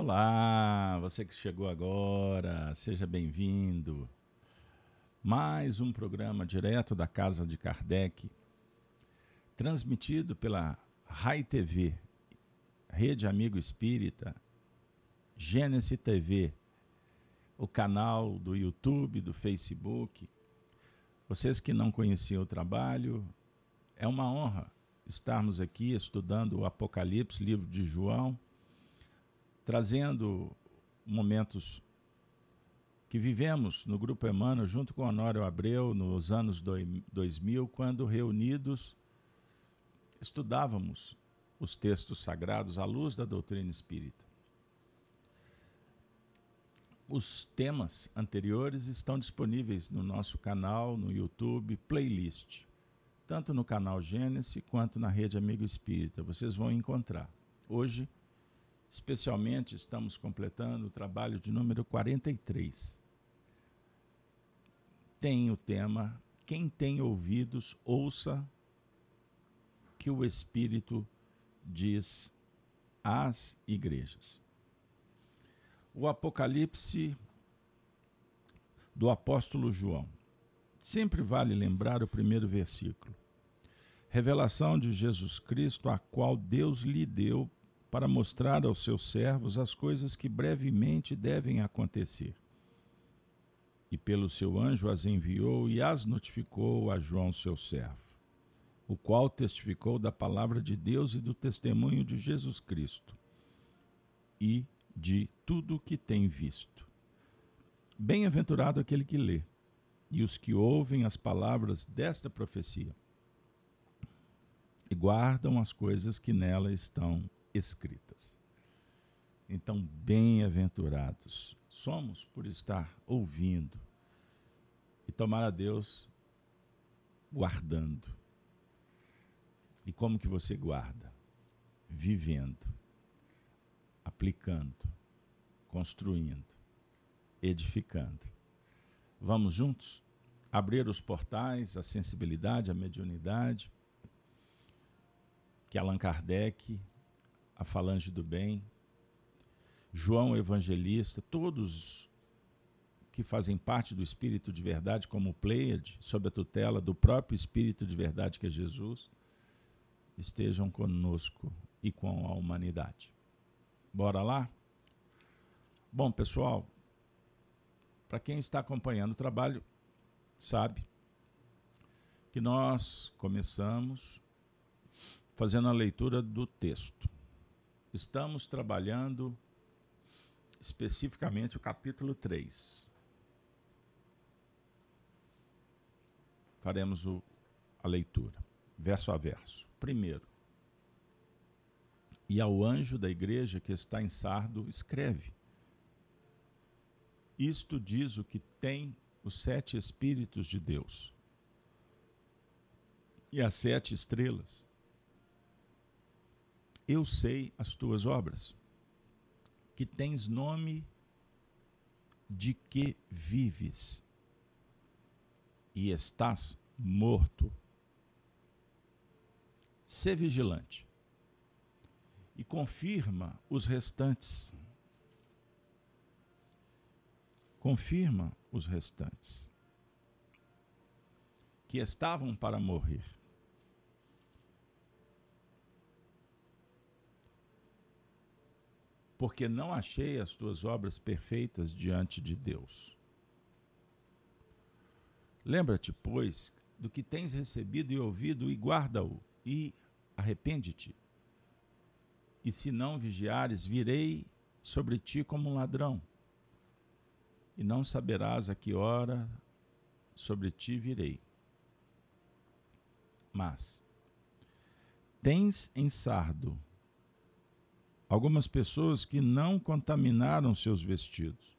Olá, você que chegou agora, seja bem-vindo. Mais um programa direto da casa de Kardec, transmitido pela RAI TV, Rede Amigo Espírita, Gênesis TV, o canal do YouTube, do Facebook. Vocês que não conheciam o trabalho, é uma honra estarmos aqui estudando o Apocalipse, livro de João trazendo momentos que vivemos no Grupo Emmanuel junto com Honório Abreu nos anos 2000, quando reunidos estudávamos os textos sagrados à luz da doutrina espírita. Os temas anteriores estão disponíveis no nosso canal, no YouTube, playlist, tanto no canal Gênesis quanto na rede Amigo Espírita. Vocês vão encontrar. Hoje Especialmente estamos completando o trabalho de número 43. Tem o tema Quem tem ouvidos, ouça que o Espírito diz às igrejas. O Apocalipse do apóstolo João. Sempre vale lembrar o primeiro versículo. Revelação de Jesus Cristo, a qual Deus lhe deu para mostrar aos seus servos as coisas que brevemente devem acontecer. E pelo seu anjo as enviou e as notificou a João, seu servo, o qual testificou da palavra de Deus e do testemunho de Jesus Cristo, e de tudo o que tem visto. Bem-aventurado aquele que lê, e os que ouvem as palavras desta profecia, e guardam as coisas que nela estão escritas. Então, bem-aventurados somos por estar ouvindo e tomar a Deus guardando. E como que você guarda? Vivendo, aplicando, construindo, edificando. Vamos juntos abrir os portais, a sensibilidade, a mediunidade, que Allan Kardec a Falange do Bem, João Evangelista, todos que fazem parte do Espírito de Verdade, como Pleiade, sob a tutela do próprio Espírito de Verdade que é Jesus, estejam conosco e com a humanidade. Bora lá? Bom, pessoal, para quem está acompanhando o trabalho, sabe que nós começamos fazendo a leitura do texto estamos trabalhando especificamente o capítulo 3. Faremos o, a leitura, verso a verso. Primeiro, e ao anjo da igreja que está em Sardo, escreve: Isto diz o que tem os sete Espíritos de Deus e as sete estrelas eu sei as tuas obras, que tens nome de que vives e estás morto. Sê vigilante e confirma os restantes. Confirma os restantes que estavam para morrer porque não achei as tuas obras perfeitas diante de Deus. Lembra-te, pois, do que tens recebido e ouvido, e guarda-o, e arrepende-te. E se não vigiares, virei sobre ti como um ladrão, e não saberás a que hora sobre ti virei. Mas tens em sardo algumas pessoas que não contaminaram seus vestidos.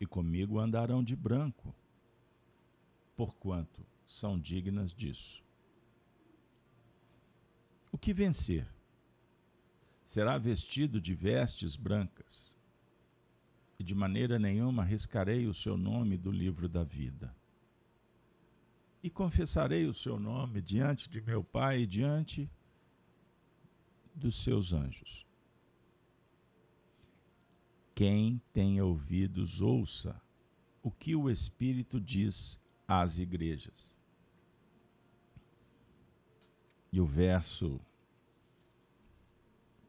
E comigo andarão de branco, porquanto são dignas disso. O que vencer? Será vestido de vestes brancas, e de maneira nenhuma arriscarei o seu nome do livro da vida. E confessarei o seu nome diante de meu Pai e diante dos seus anjos. Quem tem ouvidos, ouça o que o Espírito diz às igrejas. E o verso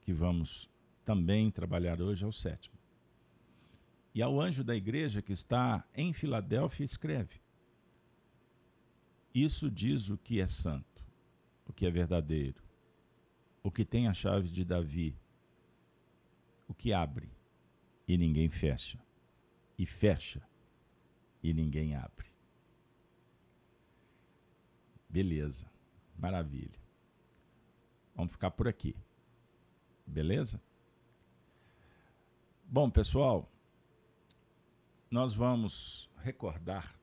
que vamos também trabalhar hoje é o sétimo. E ao anjo da igreja que está em Filadélfia, escreve: Isso diz o que é santo, o que é verdadeiro, o que tem a chave de Davi, o que abre e ninguém fecha, e fecha e ninguém abre. Beleza, maravilha. Vamos ficar por aqui. Beleza? Bom, pessoal, nós vamos recordar.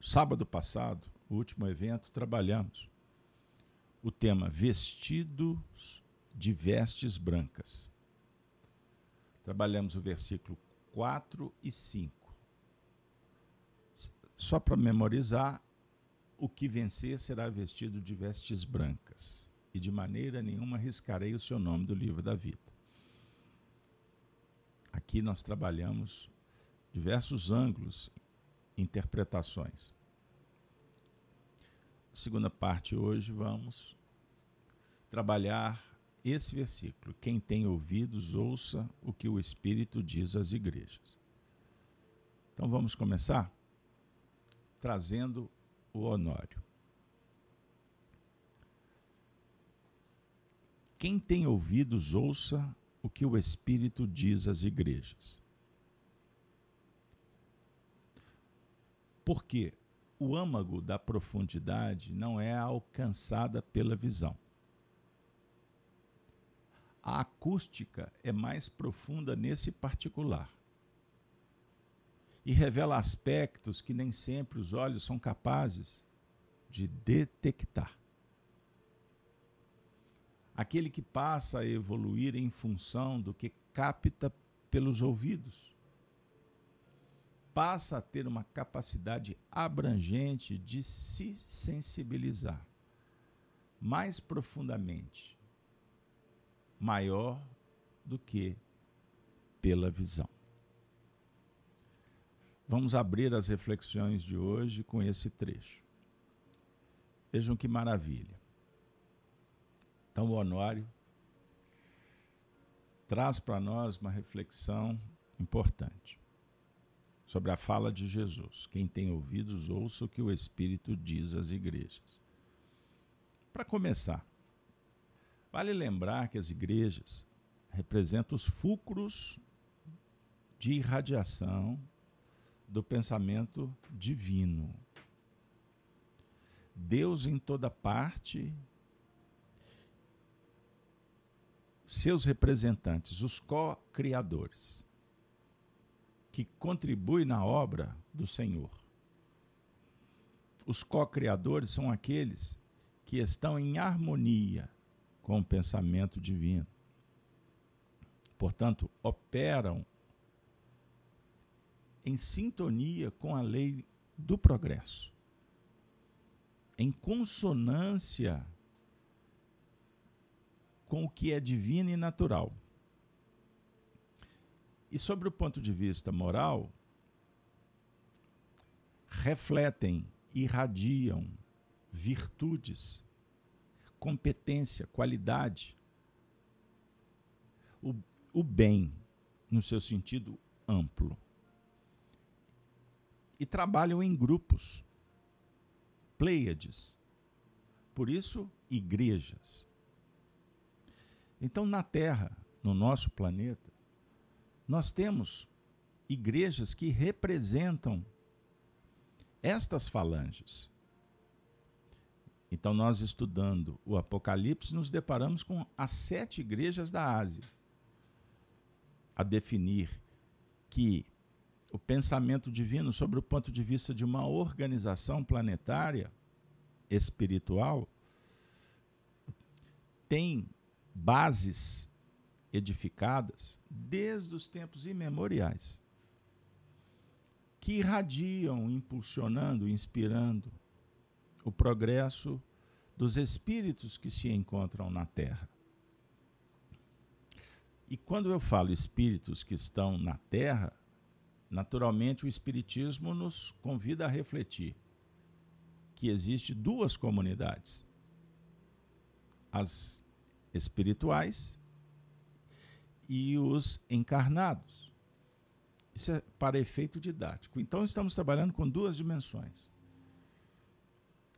Sábado passado, o último evento, trabalhamos o tema Vestidos de Vestes Brancas. Trabalhamos o versículo 4 e 5. Só para memorizar, o que vencer será vestido de vestes brancas, e de maneira nenhuma riscarei o seu nome do livro da vida. Aqui nós trabalhamos diversos ângulos, interpretações. Segunda parte hoje vamos trabalhar esse versículo. Quem tem ouvidos, ouça o que o Espírito diz às igrejas. Então vamos começar trazendo o Honório. Quem tem ouvidos, ouça o que o Espírito diz às igrejas. Porque o âmago da profundidade não é alcançada pela visão a acústica é mais profunda nesse particular e revela aspectos que nem sempre os olhos são capazes de detectar. Aquele que passa a evoluir em função do que capta pelos ouvidos, passa a ter uma capacidade abrangente de se sensibilizar mais profundamente maior do que pela visão. Vamos abrir as reflexões de hoje com esse trecho. Vejam que maravilha. Então, o Honório traz para nós uma reflexão importante sobre a fala de Jesus. Quem tem ouvidos, ouça o que o Espírito diz às igrejas. Para começar, Vale lembrar que as igrejas representam os fulcros de irradiação do pensamento divino. Deus em toda parte, seus representantes, os co-criadores, que contribuem na obra do Senhor. Os co-criadores são aqueles que estão em harmonia com o pensamento divino. Portanto, operam em sintonia com a lei do progresso, em consonância com o que é divino e natural. E sobre o ponto de vista moral, refletem, irradiam virtudes competência, qualidade. O, o bem, no seu sentido amplo. E trabalham em grupos, pleiades. Por isso, igrejas. Então, na Terra, no nosso planeta, nós temos igrejas que representam estas falanges. Então, nós estudando o Apocalipse, nos deparamos com as sete igrejas da Ásia, a definir que o pensamento divino, sobre o ponto de vista de uma organização planetária espiritual, tem bases edificadas desde os tempos imemoriais, que irradiam, impulsionando, inspirando o progresso dos espíritos que se encontram na Terra. E quando eu falo espíritos que estão na Terra, naturalmente o Espiritismo nos convida a refletir que existe duas comunidades: as espirituais e os encarnados. Isso é para efeito didático. Então, estamos trabalhando com duas dimensões: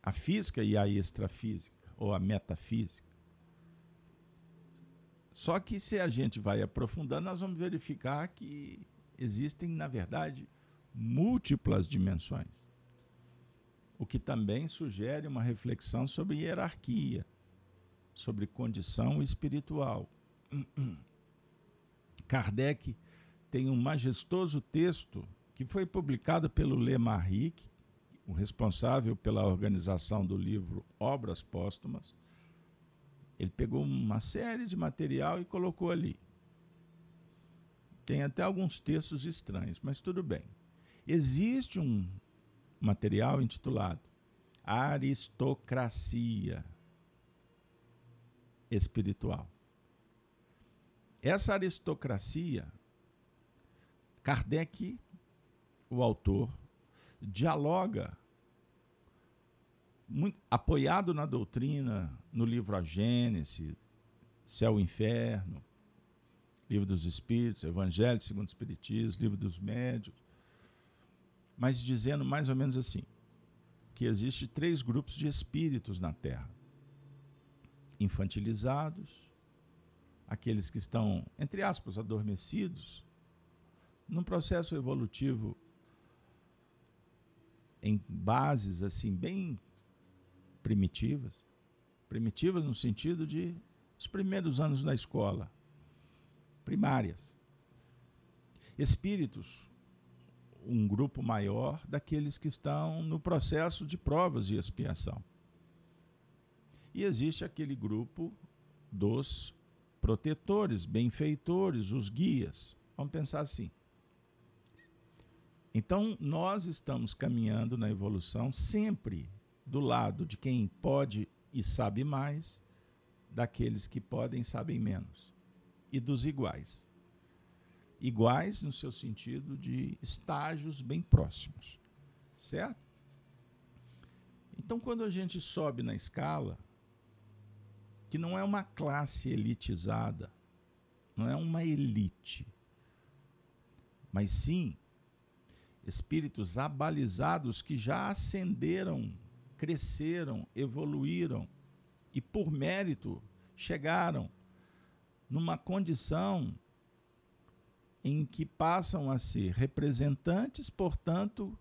a física e a extrafísica, ou a metafísica. Só que se a gente vai aprofundando, nós vamos verificar que existem, na verdade, múltiplas dimensões. O que também sugere uma reflexão sobre hierarquia, sobre condição espiritual. Kardec tem um majestoso texto que foi publicado pelo Le Marrique, o responsável pela organização do livro Obras Póstumas. Ele pegou uma série de material e colocou ali. Tem até alguns textos estranhos, mas tudo bem. Existe um material intitulado Aristocracia Espiritual. Essa aristocracia, Kardec, o autor, dialoga, muito, apoiado na doutrina, no livro A Gênese, Céu e Inferno, Livro dos Espíritos, Evangelho segundo o Espiritismo, Livro dos Médios, mas dizendo mais ou menos assim, que existe três grupos de espíritos na Terra. Infantilizados, aqueles que estão, entre aspas, adormecidos, num processo evolutivo em bases assim bem primitivas, primitivas no sentido de os primeiros anos da escola, primárias. Espíritos, um grupo maior daqueles que estão no processo de provas de expiação. E existe aquele grupo dos protetores, benfeitores, os guias. Vamos pensar assim. Então, nós estamos caminhando na evolução sempre do lado de quem pode e sabe mais, daqueles que podem e sabem menos e dos iguais. Iguais no seu sentido de estágios bem próximos, certo? Então, quando a gente sobe na escala, que não é uma classe elitizada, não é uma elite, mas sim espíritos abalizados que já ascenderam, cresceram, evoluíram e por mérito chegaram numa condição em que passam a ser representantes, portanto,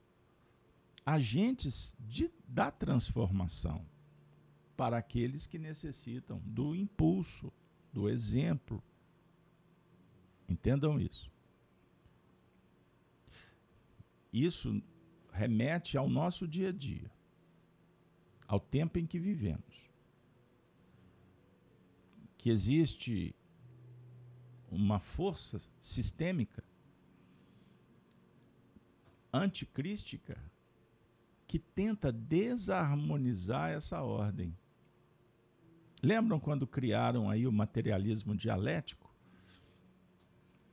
agentes de, da transformação para aqueles que necessitam do impulso, do exemplo. Entendam isso. Isso remete ao nosso dia a dia, ao tempo em que vivemos. Que existe uma força sistêmica anticrística que tenta desarmonizar essa ordem. Lembram quando criaram aí o materialismo dialético?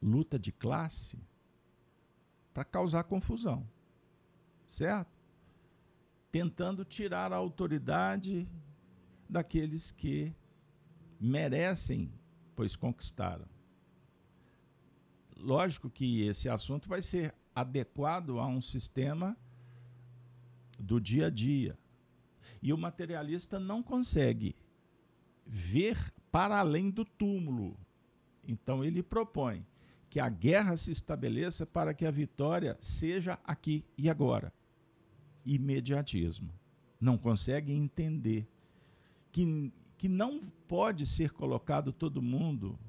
Luta de classe para causar confusão. Certo? Tentando tirar a autoridade daqueles que merecem, pois conquistaram lógico que esse assunto vai ser adequado a um sistema do dia a dia. E o materialista não consegue ver para além do túmulo. Então ele propõe que a guerra se estabeleça para que a vitória seja aqui e agora. Imediatismo. Não consegue entender que, que não pode ser colocado todo mundo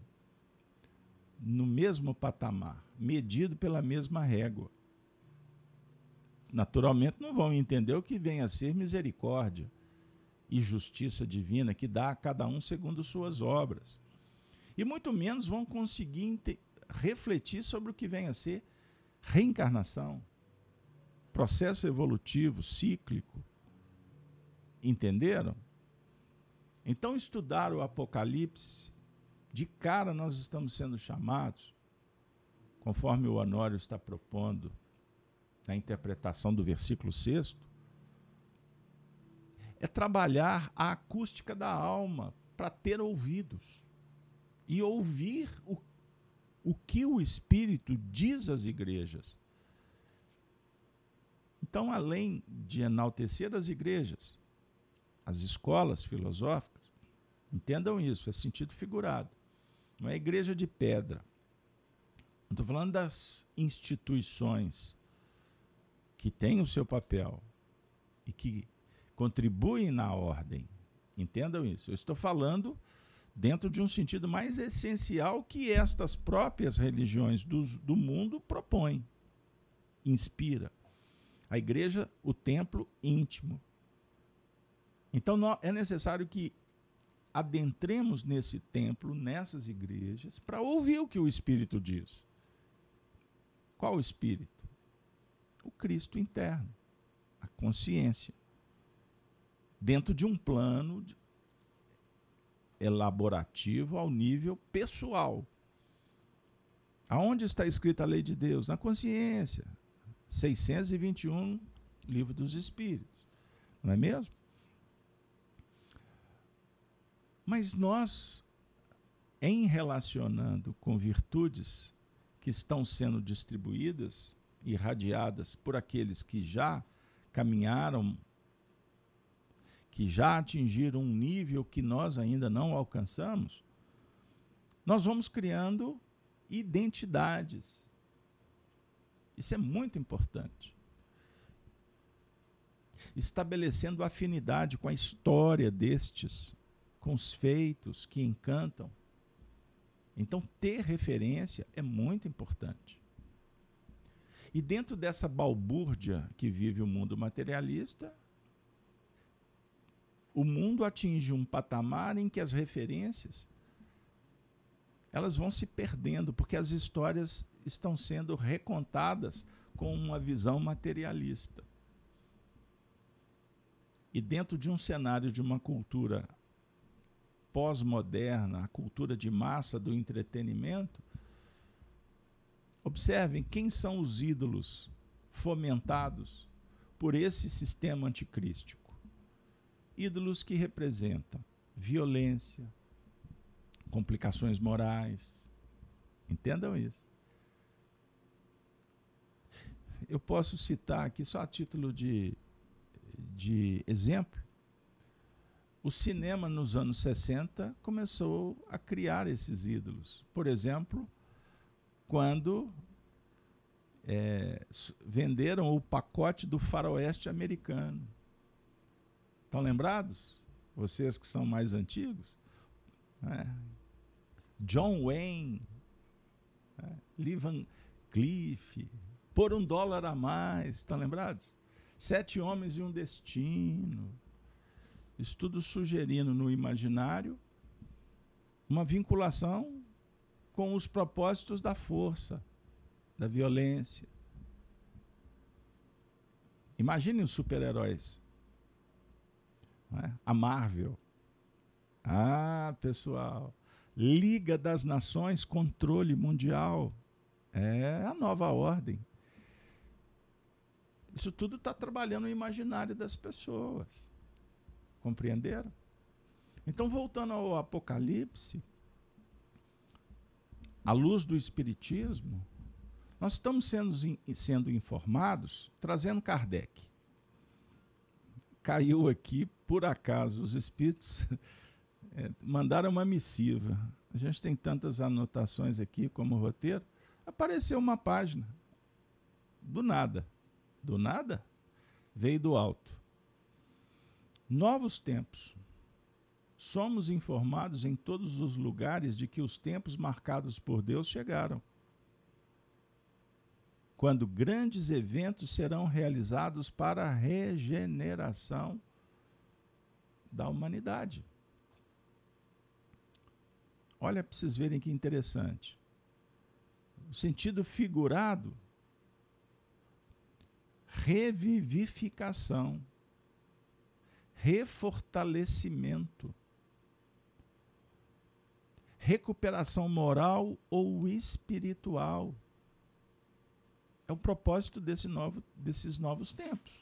no mesmo patamar, medido pela mesma régua. Naturalmente não vão entender o que vem a ser misericórdia e justiça divina que dá a cada um segundo suas obras. E muito menos vão conseguir refletir sobre o que vem a ser reencarnação, processo evolutivo, cíclico. Entenderam? Então, estudar o Apocalipse De cara, nós estamos sendo chamados, conforme o Honório está propondo na interpretação do versículo 6, é trabalhar a acústica da alma para ter ouvidos e ouvir o, o que o Espírito diz às igrejas. Então, além de enaltecer as igrejas, as escolas filosóficas, entendam isso, é sentido figurado. Não é igreja de pedra. Estou falando das instituições que têm o seu papel e que contribuem na ordem. Entendam isso. Eu estou falando dentro de um sentido mais essencial que estas próprias religiões do, do mundo propõem, inspira. A igreja, o templo íntimo. Então é necessário que adentremos nesse templo, nessas igrejas, para ouvir o que o Espírito diz. Qual o Espírito? O Cristo interno, a consciência dentro de um plano elaborativo ao nível pessoal. Aonde está escrita a lei de Deus? Na consciência. 621, livro dos Espíritos. Não é mesmo? Mas nós, em relacionando com virtudes que estão sendo distribuídas, irradiadas por aqueles que já caminharam que já atingiram um nível que nós ainda não alcançamos, nós vamos criando identidades. Isso é muito importante. Estabelecendo afinidade com a história destes, com os feitos que encantam. Então, ter referência é muito importante. E dentro dessa balbúrdia que vive o mundo materialista, o mundo atinge um patamar em que as referências elas vão se perdendo, porque as histórias estão sendo recontadas com uma visão materialista. E dentro de um cenário de uma cultura pós-moderna, a cultura de massa do entretenimento, observem quem são os ídolos fomentados por esse sistema anticrístico ídolos que representam violência, complicações morais. Entendam isso. Eu posso citar aqui, só a título de, de exemplo, o cinema nos anos 60 começou a criar esses ídolos. Por exemplo, quando é, venderam o pacote do faroeste americano. Estão lembrados? Vocês que são mais antigos? É. John Wayne, é. Lee Van Cleef, por um dólar a mais, estão lembrados? Sete homens e um destino. Isso tudo sugerindo no imaginário uma vinculação com os propósitos da força, da violência. Imaginem os super-heróis é? A Marvel. Ah, pessoal. Liga das Nações, controle mundial. É a nova ordem. Isso tudo está trabalhando no imaginário das pessoas. Compreenderam? Então, voltando ao Apocalipse, à luz do Espiritismo, nós estamos sendo, sendo informados trazendo Kardec caiu aqui, por acaso, os espíritos é, mandaram uma missiva. A gente tem tantas anotações aqui como roteiro. Apareceu uma página. Do nada. Do nada? Veio do alto. Novos tempos. Somos informados em todos os lugares de que os tempos marcados por Deus chegaram quando grandes eventos serão realizados para a regeneração da humanidade. Olha para vocês verem que interessante. O sentido figurado, revivificação, refortalecimento, recuperação moral ou espiritual. É o propósito desse novo, desses novos tempos.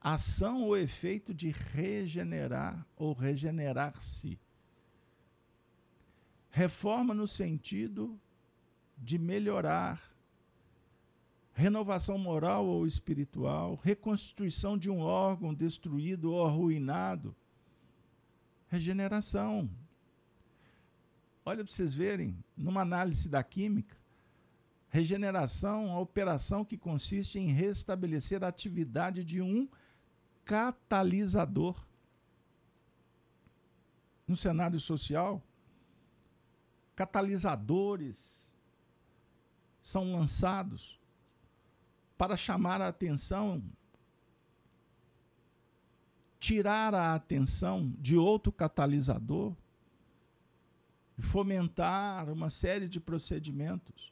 Ação ou efeito de regenerar ou regenerar-se. Reforma no sentido de melhorar, renovação moral ou espiritual, reconstituição de um órgão destruído ou arruinado, regeneração. Olha para vocês verem, numa análise da química, regeneração, a operação que consiste em restabelecer a atividade de um catalisador. No cenário social, catalisadores são lançados para chamar a atenção tirar a atenção de outro catalisador e fomentar uma série de procedimentos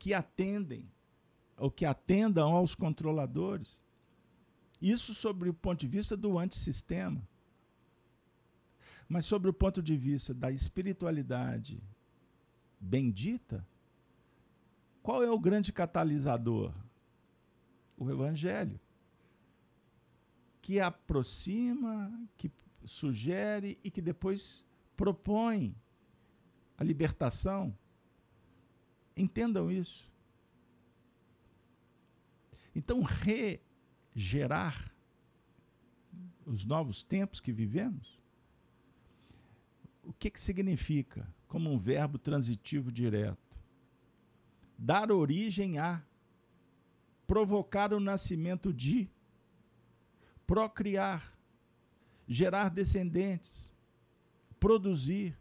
que atendem ou que atendam aos controladores. Isso sobre o ponto de vista do antissistema. Mas sobre o ponto de vista da espiritualidade bendita, qual é o grande catalisador? O Evangelho que aproxima, que sugere e que depois propõe a libertação. Entendam isso. Então, regerar os novos tempos que vivemos, o que, que significa? Como um verbo transitivo direto. Dar origem a, provocar o nascimento de, procriar, gerar descendentes, produzir,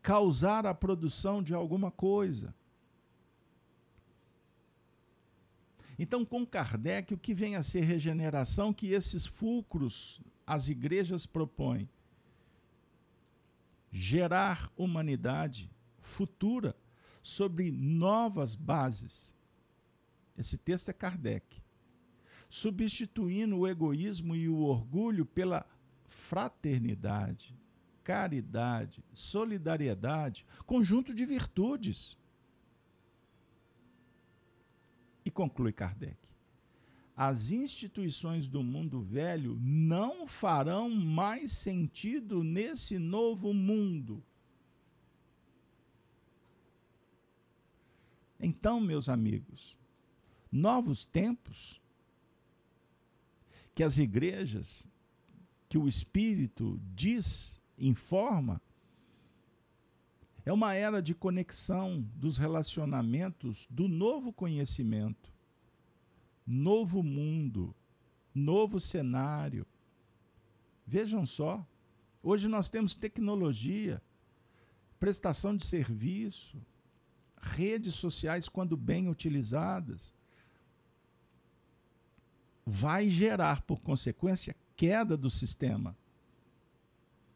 causar a produção de alguma coisa. Então, com Kardec, o que vem a ser regeneração que esses fulcros as igrejas propõem? Gerar humanidade futura sobre novas bases. Esse texto é Kardec substituindo o egoísmo e o orgulho pela fraternidade, caridade, solidariedade, conjunto de virtudes. E conclui Kardec: as instituições do mundo velho não farão mais sentido nesse novo mundo. Então, meus amigos, novos tempos que as igrejas, que o Espírito diz, informa, é uma era de conexão dos relacionamentos do novo conhecimento, novo mundo, novo cenário. Vejam só, hoje nós temos tecnologia, prestação de serviço, redes sociais, quando bem utilizadas, vai gerar, por consequência, queda do sistema,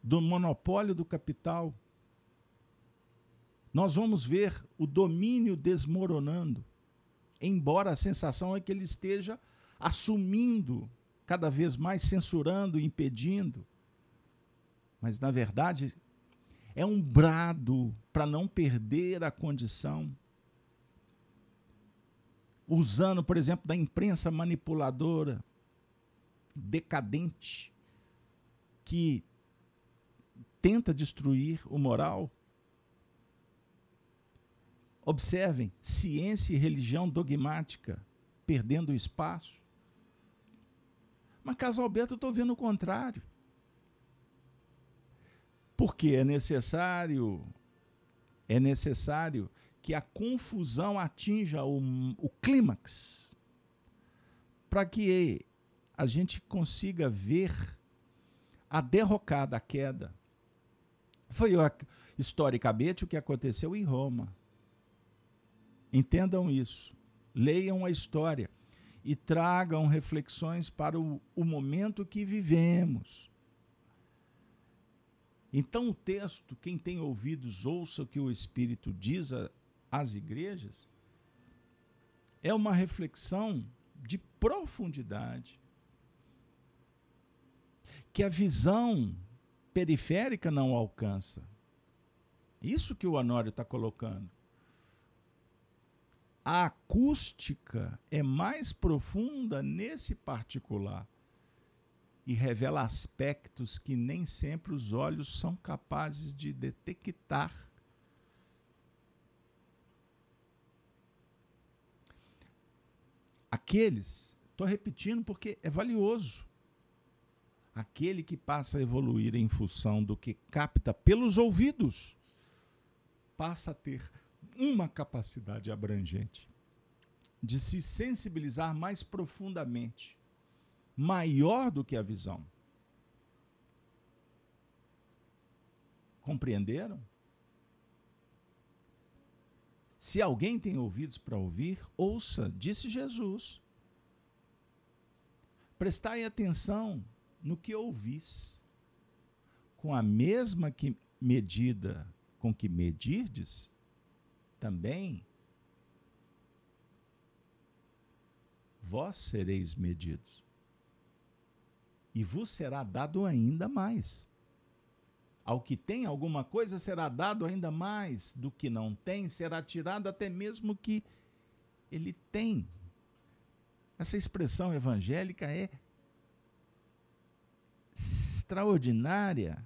do monopólio do capital. Nós vamos ver o domínio desmoronando, embora a sensação é que ele esteja assumindo, cada vez mais censurando, impedindo. Mas, na verdade, é um brado para não perder a condição usando, por exemplo, da imprensa manipuladora, decadente, que tenta destruir o moral. Observem, ciência e religião dogmática perdendo espaço. Mas, caso Alberto, eu estou vendo o contrário. Porque é necessário, é necessário que a confusão atinja o, o clímax, para que a gente consiga ver a derrocada, a queda. Foi historicamente o que aconteceu em Roma. Entendam isso. Leiam a história e tragam reflexões para o, o momento que vivemos. Então, o texto, quem tem ouvidos, ouça o que o Espírito diz às igrejas é uma reflexão de profundidade. Que a visão periférica não alcança. Isso que o Honório está colocando. A acústica é mais profunda nesse particular e revela aspectos que nem sempre os olhos são capazes de detectar. Aqueles, estou repetindo porque é valioso. Aquele que passa a evoluir em função do que capta pelos ouvidos, passa a ter uma capacidade abrangente de se sensibilizar mais profundamente, maior do que a visão. Compreenderam? Se alguém tem ouvidos para ouvir, ouça, disse Jesus. Prestai atenção no que ouvis. Com a mesma que medida com que medirdes, também vós sereis medidos. E vos será dado ainda mais. Ao que tem alguma coisa será dado ainda mais, do que não tem será tirado até mesmo que ele tem. Essa expressão evangélica é extraordinária,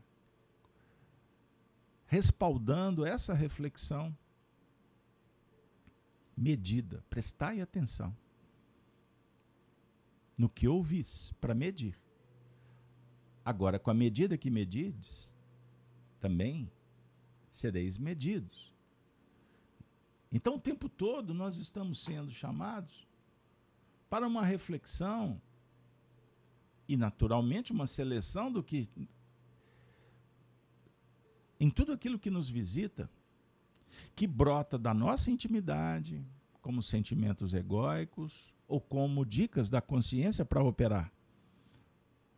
respaldando essa reflexão. Medida, prestai atenção no que ouvis para medir. Agora, com a medida que medides, também sereis medidos. Então, o tempo todo nós estamos sendo chamados para uma reflexão e, naturalmente, uma seleção do que. em tudo aquilo que nos visita, que brota da nossa intimidade, como sentimentos egóicos ou como dicas da consciência para operar.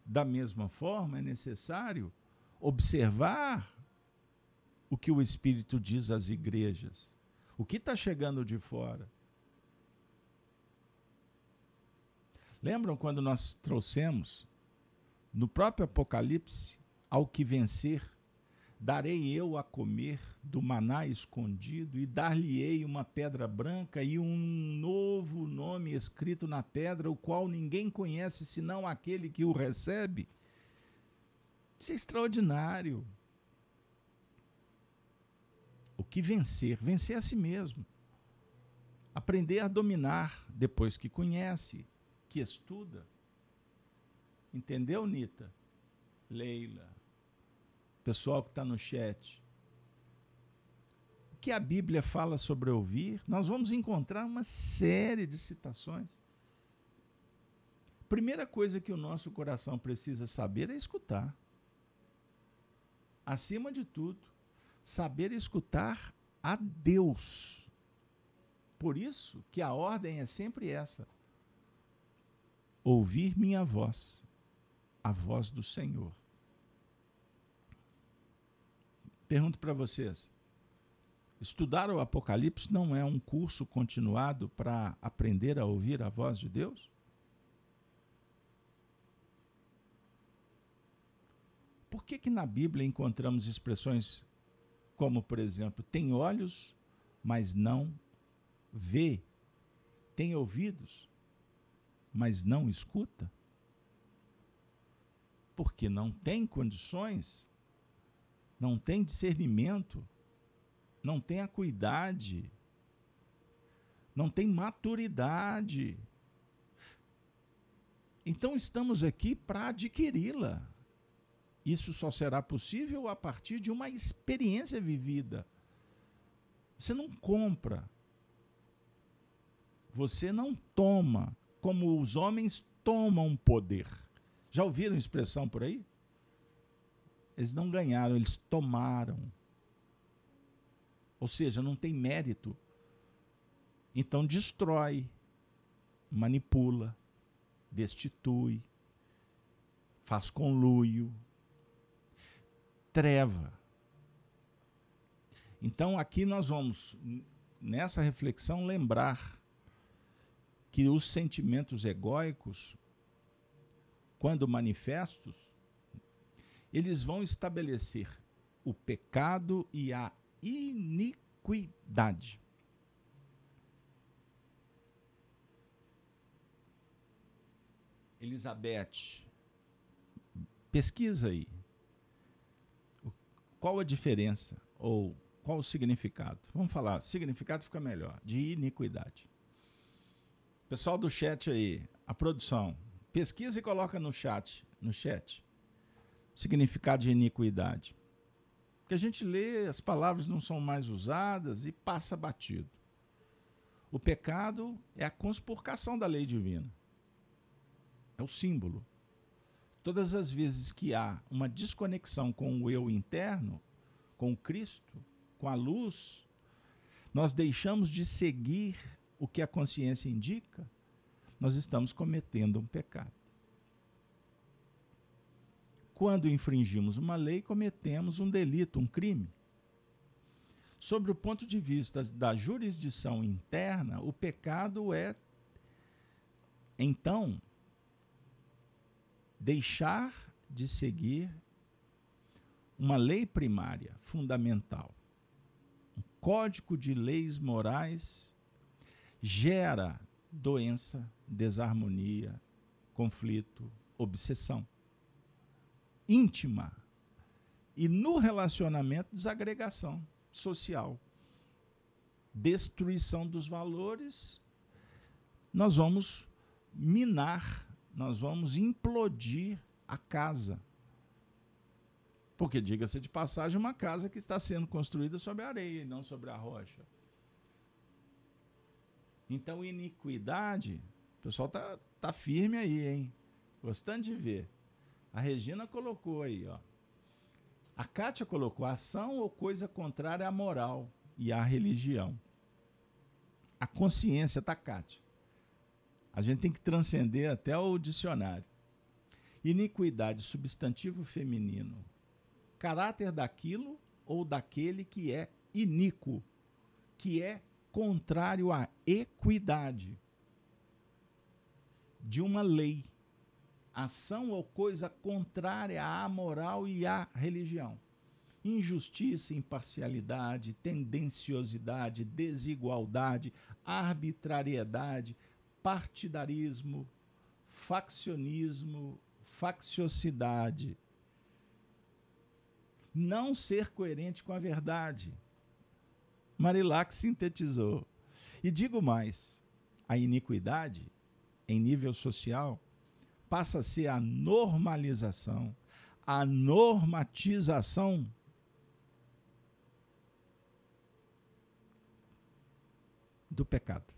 Da mesma forma, é necessário observar o que o Espírito diz às igrejas. O que está chegando de fora? Lembram quando nós trouxemos no próprio Apocalipse ao que vencer, darei eu a comer do maná escondido e dar-lhe-ei uma pedra branca e um novo nome escrito na pedra, o qual ninguém conhece senão aquele que o recebe. Isso é extraordinário. O que vencer? Vencer a si mesmo. Aprender a dominar depois que conhece, que estuda. Entendeu, Nita? Leila. Pessoal que está no chat. O que a Bíblia fala sobre ouvir, nós vamos encontrar uma série de citações. Primeira coisa que o nosso coração precisa saber é escutar. Acima de tudo, saber escutar a Deus. Por isso que a ordem é sempre essa: ouvir minha voz a voz do Senhor. Pergunto para vocês: estudar o Apocalipse não é um curso continuado para aprender a ouvir a voz de Deus? Por que, que na Bíblia encontramos expressões como, por exemplo, tem olhos, mas não vê, tem ouvidos, mas não escuta? porque não tem condições, não tem discernimento, não tem acuidade, não tem maturidade. Então estamos aqui para adquiri-la. Isso só será possível a partir de uma experiência vivida. Você não compra. Você não toma como os homens tomam poder. Já ouviram expressão por aí? Eles não ganharam, eles tomaram. Ou seja, não tem mérito. Então destrói, manipula, destitui, faz conluio, treva. Então aqui nós vamos, nessa reflexão, lembrar que os sentimentos egóicos quando manifestos, eles vão estabelecer o pecado e a iniquidade. Elizabeth, pesquisa aí. Qual a diferença ou qual o significado? Vamos falar, significado fica melhor, de iniquidade. Pessoal do chat aí, a produção, pesquisa e coloca no chat, no chat. Significado de iniquidade. Porque a gente lê, as palavras não são mais usadas e passa batido. O pecado é a conspurcação da lei divina. É o símbolo. Todas as vezes que há uma desconexão com o eu interno, com Cristo, com a luz, nós deixamos de seguir o que a consciência indica, nós estamos cometendo um pecado. Quando infringimos uma lei, cometemos um delito, um crime. Sobre o ponto de vista da jurisdição interna, o pecado é, então, deixar de seguir uma lei primária, fundamental. Um código de leis morais gera doença, desarmonia, conflito, obsessão íntima e no relacionamento desagregação social, destruição dos valores, nós vamos minar, nós vamos implodir a casa. Porque, diga-se de passagem, uma casa que está sendo construída sobre a areia e não sobre a rocha. Então, iniquidade, o pessoal tá, tá firme aí, hein? Gostando de ver. A Regina colocou aí, ó. A Kátia colocou ação ou coisa contrária à moral e à religião. A consciência tá Kátia. A gente tem que transcender até o dicionário. Iniquidade, substantivo feminino. Caráter daquilo ou daquele que é iníquo, que é contrário à equidade de uma lei ação ou coisa contrária à moral e à religião. Injustiça, imparcialidade, tendenciosidade, desigualdade, arbitrariedade, partidarismo, faccionismo, facciosidade. Não ser coerente com a verdade. Marilac sintetizou. E digo mais: a iniquidade, em nível social, passa a ser a normalização, a normatização do pecado.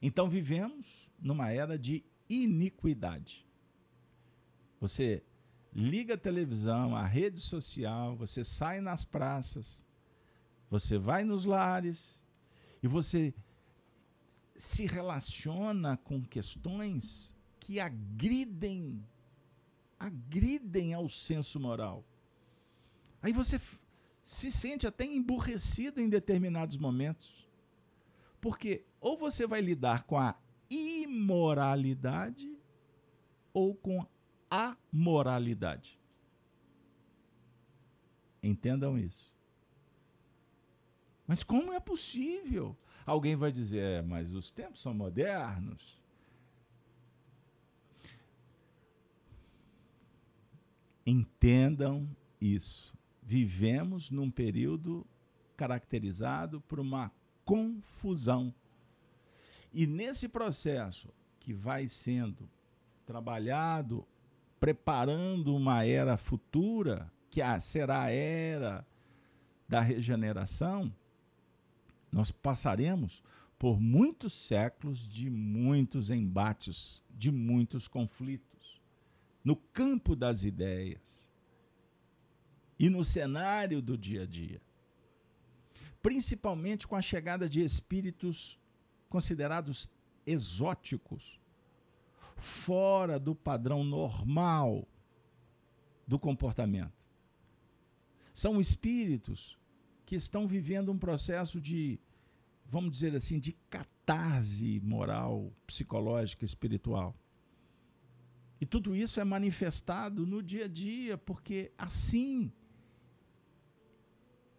Então vivemos numa era de iniquidade. Você liga a televisão, a rede social, você sai nas praças, você vai nos lares e você se relaciona com questões que agridem, agridem ao senso moral. Aí você se sente até emburrecido em determinados momentos. Porque ou você vai lidar com a imoralidade ou com a moralidade. Entendam isso. Mas como é possível? Alguém vai dizer, é, mas os tempos são modernos. Entendam isso. Vivemos num período caracterizado por uma confusão. E nesse processo que vai sendo trabalhado, preparando uma era futura, que será a era da regeneração, nós passaremos por muitos séculos de muitos embates, de muitos conflitos no campo das ideias e no cenário do dia a dia. Principalmente com a chegada de espíritos considerados exóticos, fora do padrão normal do comportamento. São espíritos que estão vivendo um processo de, vamos dizer assim, de catarse moral, psicológica, espiritual E tudo isso é manifestado no dia a dia, porque assim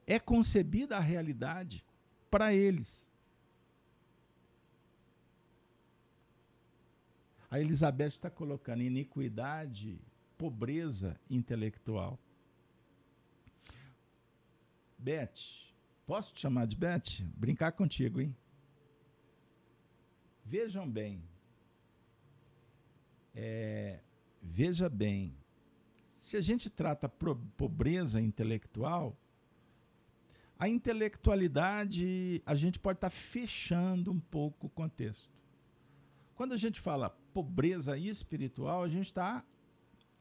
é concebida a realidade para eles. A Elizabeth está colocando iniquidade, pobreza intelectual. Beth, posso te chamar de Beth? Brincar contigo, hein? Vejam bem. É, veja bem. Se a gente trata pobreza intelectual, a intelectualidade, a gente pode estar tá fechando um pouco o contexto. Quando a gente fala pobreza espiritual, a gente está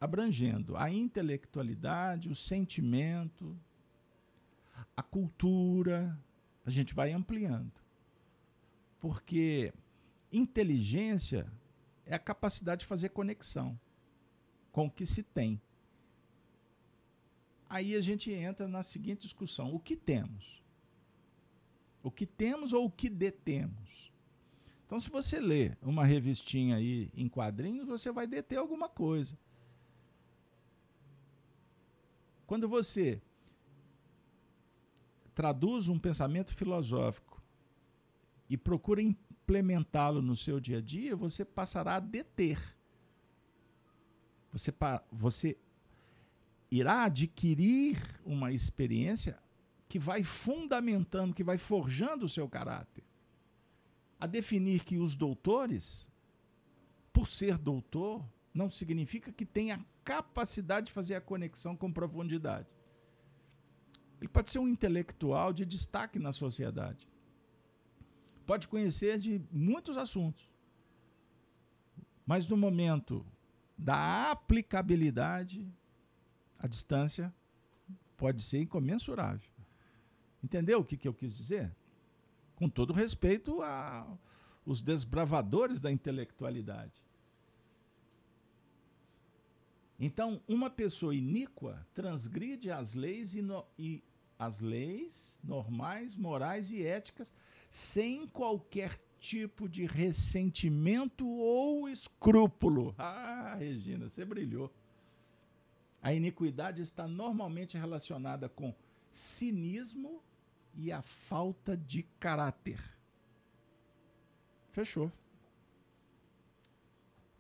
abrangendo a intelectualidade, o sentimento, a cultura, a gente vai ampliando. Porque inteligência é a capacidade de fazer conexão com o que se tem. Aí a gente entra na seguinte discussão: o que temos? O que temos ou o que detemos? Então, se você lê uma revistinha aí em quadrinhos, você vai deter alguma coisa. Quando você traduz um pensamento filosófico e procura implementá-lo no seu dia a dia, você passará a deter. Você, você irá adquirir uma experiência que vai fundamentando, que vai forjando o seu caráter a definir que os doutores, por ser doutor, não significa que tenha capacidade de fazer a conexão com profundidade. Ele pode ser um intelectual de destaque na sociedade. Pode conhecer de muitos assuntos. Mas no momento da aplicabilidade, a distância pode ser incomensurável. Entendeu o que, que eu quis dizer? com todo respeito aos desbravadores da intelectualidade. Então, uma pessoa iníqua transgride as leis e, no, e as leis normais, morais e éticas sem qualquer tipo de ressentimento ou escrúpulo. Ah, Regina, você brilhou. A iniquidade está normalmente relacionada com cinismo e a falta de caráter. Fechou.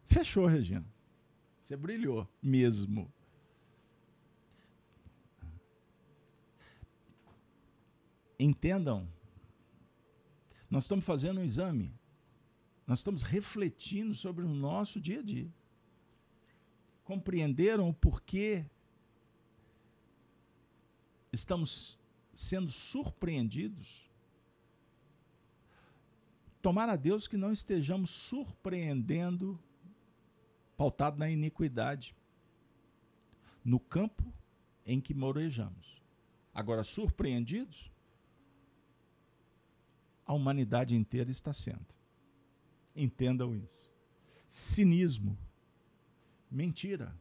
Fechou, Regina. Você brilhou mesmo. Entendam, nós estamos fazendo um exame, nós estamos refletindo sobre o nosso dia a dia. Compreenderam o porquê estamos sendo surpreendidos. Tomara a Deus que não estejamos surpreendendo, pautado na iniquidade, no campo em que morejamos. Agora, surpreendidos, a humanidade inteira está sendo. Entendam isso. Cinismo, mentira,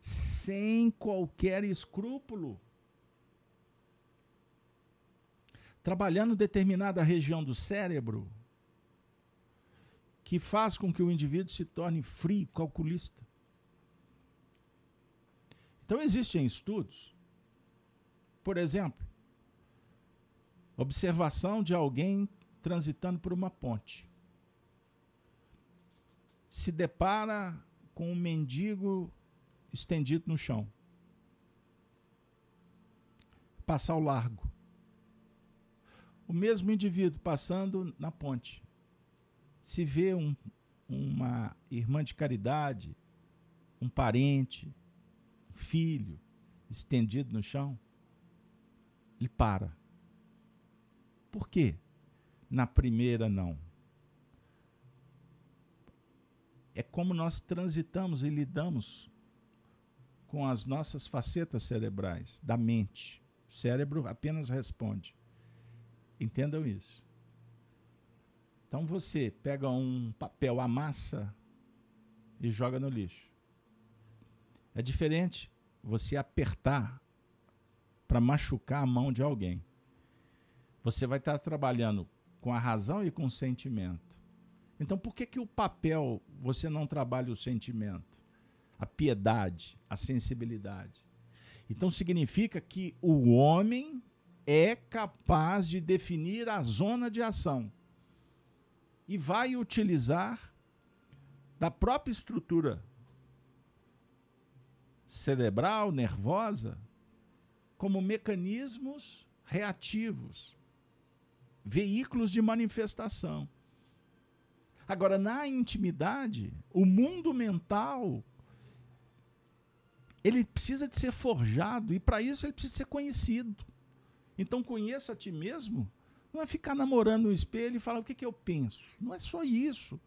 sem qualquer escrúpulo trabalhando determinada região do cérebro que faz com que o indivíduo se torne frio, calculista. Então existem estudos, por exemplo, observação de alguém transitando por uma ponte. Se depara com um mendigo estendido no chão. Passar ao largo o mesmo indivíduo passando na ponte. Se vê um, uma irmã de caridade, um parente, um filho estendido no chão, ele para. Por quê? Na primeira, não. É como nós transitamos e lidamos com as nossas facetas cerebrais, da mente. O cérebro apenas responde. Entendam isso. Então você pega um papel, amassa e joga no lixo. É diferente você apertar para machucar a mão de alguém. Você vai estar trabalhando com a razão e com o sentimento. Então, por que, que o papel você não trabalha o sentimento, a piedade, a sensibilidade? Então, significa que o homem é capaz de definir a zona de ação e vai utilizar da própria estrutura cerebral, nervosa, como mecanismos reativos, veículos de manifestação. Agora, na intimidade, o mundo mental ele precisa de ser forjado e para isso ele precisa ser conhecido. Então conheça a ti mesmo, não é ficar namorando no espelho e falar o que, que eu penso. Não é só isso.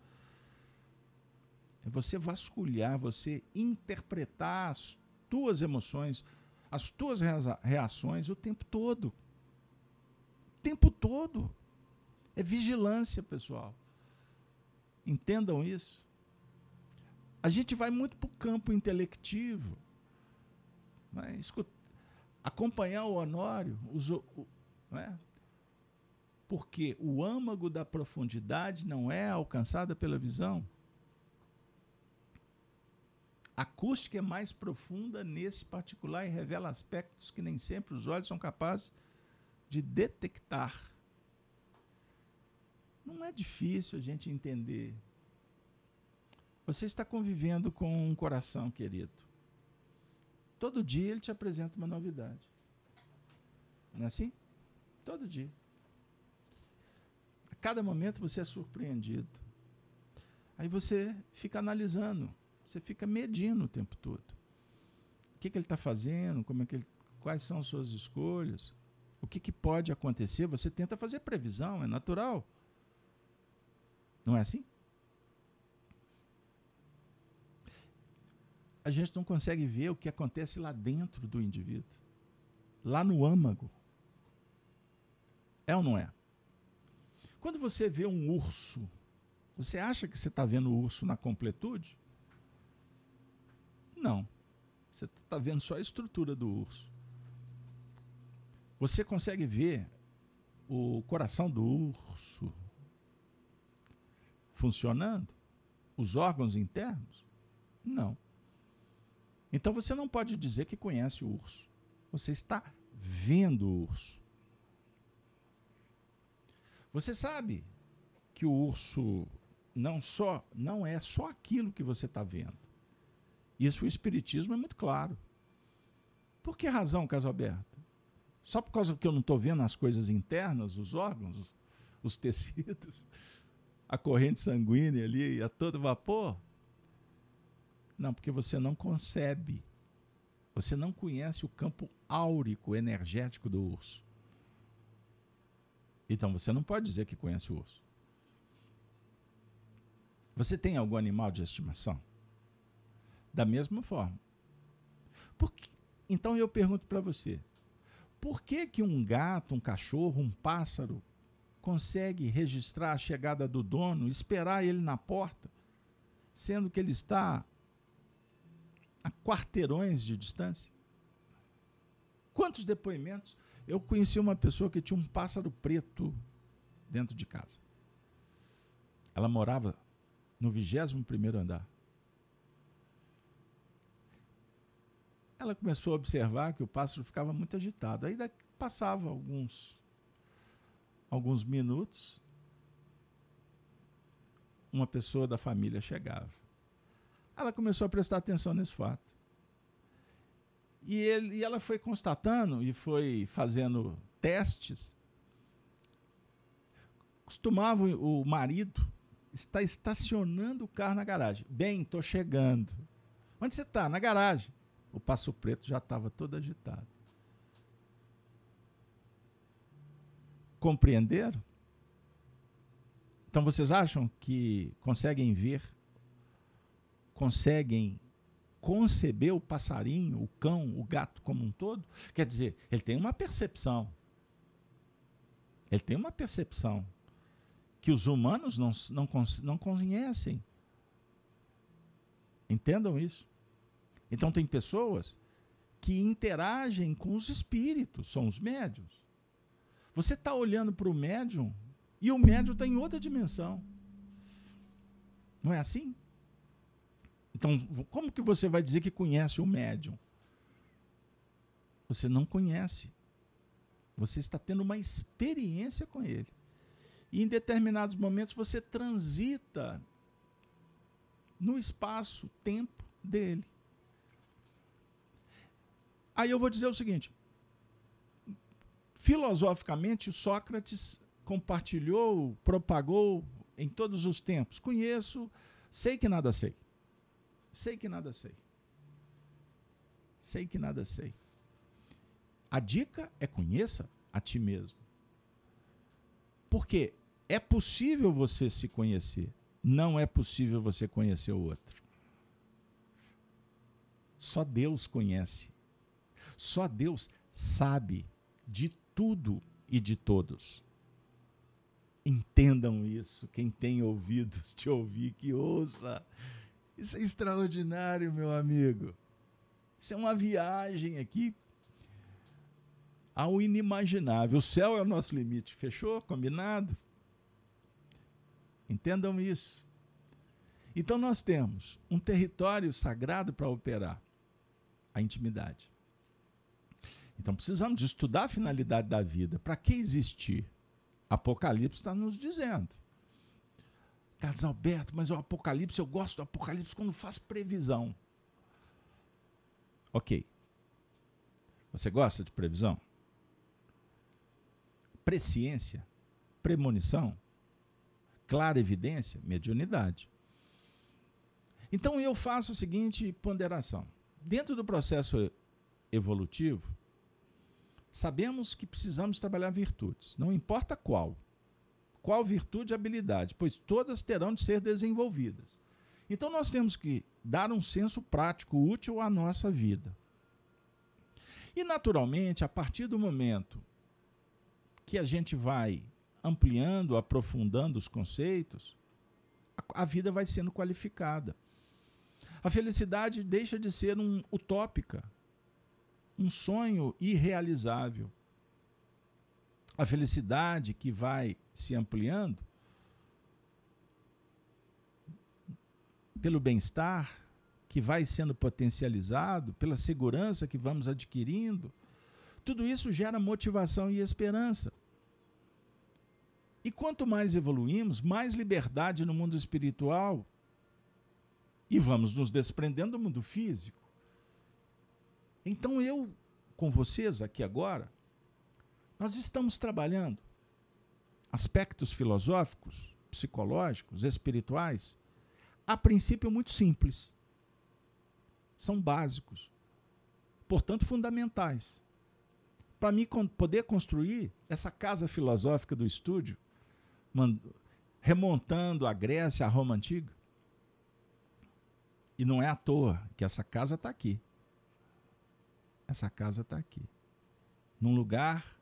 É você vasculhar, você interpretar as tuas emoções, as tuas reações o tempo todo. Tempo todo. É vigilância, pessoal. Entendam isso. A gente vai muito para o campo intelectivo. Né? Escuta, acompanhar o Honório, os, o, né? porque o âmago da profundidade não é alcançada pela visão. A acústica é mais profunda nesse particular e revela aspectos que nem sempre os olhos são capazes de detectar. Não é difícil a gente entender. Você está convivendo com um coração querido. Todo dia ele te apresenta uma novidade. Não é assim? Todo dia. A cada momento você é surpreendido. Aí você fica analisando você fica medindo o tempo todo. O que, que ele está fazendo? Como é que ele, quais são as suas escolhas? O que, que pode acontecer? Você tenta fazer previsão, é natural. Não é assim? A gente não consegue ver o que acontece lá dentro do indivíduo, lá no âmago. É ou não é? Quando você vê um urso, você acha que você está vendo o urso na completude? Não. Você está vendo só a estrutura do urso. Você consegue ver o coração do urso funcionando? Os órgãos internos? Não. Então você não pode dizer que conhece o urso. Você está vendo o urso. Você sabe que o urso não só não é só aquilo que você está vendo. Isso o Espiritismo é muito claro. Por que razão, Casalberto? Só por causa que eu não estou vendo as coisas internas, os órgãos, os, os tecidos, a corrente sanguínea ali a todo vapor? Não, porque você não concebe. Você não conhece o campo áurico, energético do urso. Então você não pode dizer que conhece o urso. Você tem algum animal de estimação? Da mesma forma. Que, então eu pergunto para você: por que, que um gato, um cachorro, um pássaro consegue registrar a chegada do dono, esperar ele na porta, sendo que ele está a quarteirões de distância? Quantos depoimentos? Eu conheci uma pessoa que tinha um pássaro preto dentro de casa. Ela morava no 21 primeiro andar. Ela começou a observar que o pássaro ficava muito agitado. Aí passava alguns alguns minutos, uma pessoa da família chegava. Ela começou a prestar atenção nesse fato. E, ele, e ela foi constatando e foi fazendo testes. Costumava o marido estar estacionando o carro na garagem. Bem, estou chegando. Onde você está? Na garagem o Passo Preto já estava todo agitado. Compreenderam? Então vocês acham que conseguem ver, conseguem conceber o passarinho, o cão, o gato como um todo? Quer dizer, ele tem uma percepção. Ele tem uma percepção que os humanos não, não, não conhecem. Entendam isso. Então, tem pessoas que interagem com os espíritos, são os médios. Você está olhando para o médium e o médium está em outra dimensão. Não é assim? Então, como que você vai dizer que conhece o médium? Você não conhece. Você está tendo uma experiência com ele. E em determinados momentos você transita no espaço-tempo dele. Aí eu vou dizer o seguinte: filosoficamente, Sócrates compartilhou, propagou em todos os tempos. Conheço, sei que nada sei. Sei que nada sei. Sei que nada sei. A dica é conheça a ti mesmo. Porque é possível você se conhecer, não é possível você conhecer o outro. Só Deus conhece. Só Deus sabe de tudo e de todos. Entendam isso. Quem tem ouvidos de ouvir, que ouça. Isso é extraordinário, meu amigo. Isso é uma viagem aqui ao inimaginável. O céu é o nosso limite. Fechou? Combinado? Entendam isso. Então nós temos um território sagrado para operar a intimidade. Então precisamos estudar a finalidade da vida. Para que existir? Apocalipse está nos dizendo. Carlos Alberto, mas o Apocalipse, eu gosto do Apocalipse quando faz previsão. Ok. Você gosta de previsão? Presciência, premonição, clara evidência, mediunidade. Então eu faço a seguinte ponderação. Dentro do processo evolutivo, sabemos que precisamos trabalhar virtudes, não importa qual. Qual virtude e habilidade, pois todas terão de ser desenvolvidas. Então nós temos que dar um senso prático útil à nossa vida. E naturalmente, a partir do momento que a gente vai ampliando, aprofundando os conceitos, a, vida vai sendo qualificada. A felicidade deixa de ser um utópica, um sonho irrealizável. A felicidade que vai se ampliando pelo bem-estar que vai sendo potencializado, pela segurança que vamos adquirindo, tudo isso gera motivação e esperança. E quanto mais evoluímos, mais liberdade no mundo espiritual e vamos nos desprendendo do mundo físico. Então eu, com vocês aqui agora, nós estamos trabalhando aspectos filosóficos, psicológicos, espirituais, a princípio muito simples. São básicos, portanto fundamentais para mim poder construir essa casa filosófica do estúdio, remontando a Grécia, a Roma antiga. E não é à toa que essa casa está aqui. Essa casa está aqui. Num lugar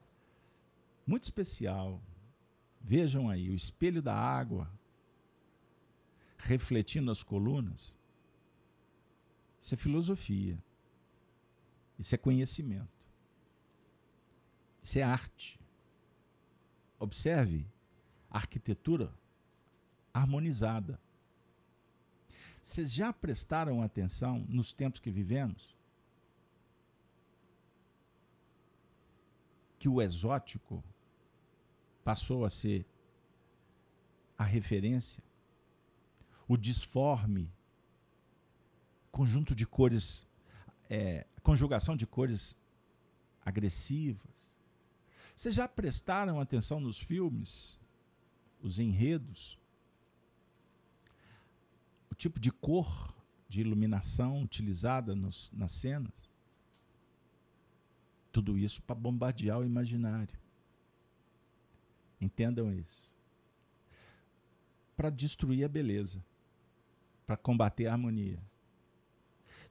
muito especial. Vejam aí, o espelho da água refletindo as colunas. Isso é filosofia. Isso é conhecimento. Isso é arte. Observe a arquitetura harmonizada. Vocês já prestaram atenção nos tempos que vivemos? Que o exótico passou a ser a referência, o disforme, conjunto de cores, é, conjugação de cores agressivas, vocês já prestaram atenção nos filmes, os enredos, o tipo de cor de iluminação utilizada nos, nas cenas? Tudo isso para bombardear o imaginário. Entendam isso. Para destruir a beleza, para combater a harmonia.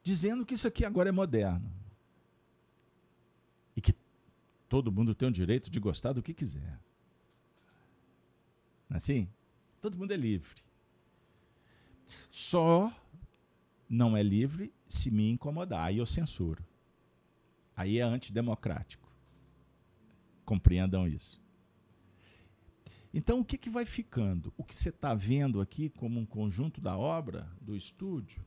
Dizendo que isso aqui agora é moderno. E que Todo mundo tem o direito de gostar do que quiser. É assim? Todo mundo é livre. Só não é livre se me incomodar. Aí eu censuro. Aí é antidemocrático. Compreendam isso. Então, o que, que vai ficando? O que você está vendo aqui como um conjunto da obra, do estúdio,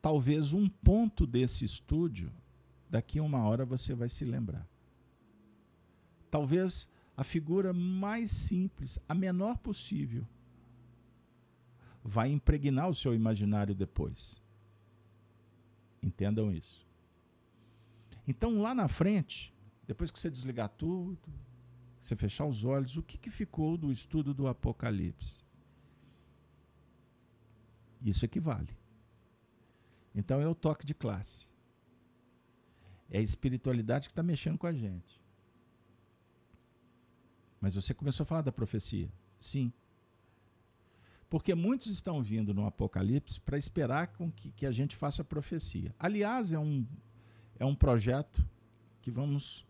talvez um ponto desse estúdio, daqui a uma hora você vai se lembrar. Talvez a figura mais simples, a menor possível, vai impregnar o seu imaginário depois. Entendam isso. Então, lá na frente, depois que você desligar tudo, você fechar os olhos, o que, que ficou do estudo do Apocalipse? Isso equivale. Então é o toque de classe. É a espiritualidade que está mexendo com a gente. Mas você começou a falar da profecia. Sim. Porque muitos estão vindo no Apocalipse para esperar com que, que a gente faça profecia. Aliás, é um, é um projeto que vamos.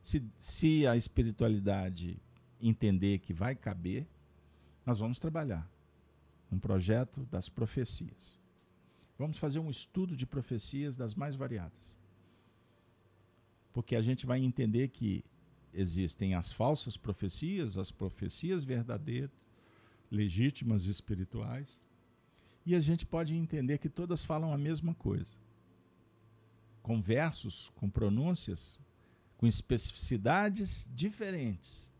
Se, se a espiritualidade entender que vai caber, nós vamos trabalhar. Um projeto das profecias. Vamos fazer um estudo de profecias das mais variadas. Porque a gente vai entender que existem as falsas profecias, as profecias verdadeiras, legítimas e espirituais. E a gente pode entender que todas falam a mesma coisa. Com versos, com pronúncias, com especificidades diferentes,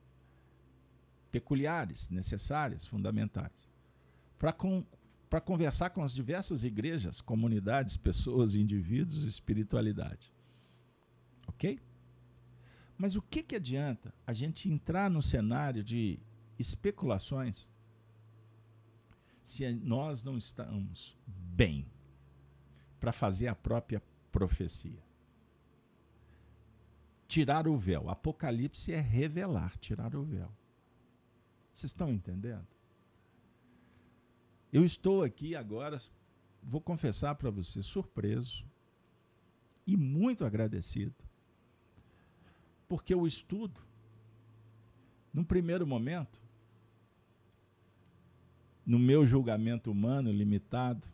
peculiares, necessárias, fundamentais. Para com, conversar com as diversas igrejas, comunidades, pessoas, indivíduos, espiritualidade. Ok? Mas o que, que adianta a gente entrar no cenário de especulações se nós não estamos bem para fazer a própria profecia. Tirar o véu. Apocalipse é revelar, tirar o véu. Vocês estão entendendo? Eu estou aqui agora, vou confessar para você, surpreso e muito agradecido, porque o estudo, num primeiro momento, no meu julgamento humano limitado,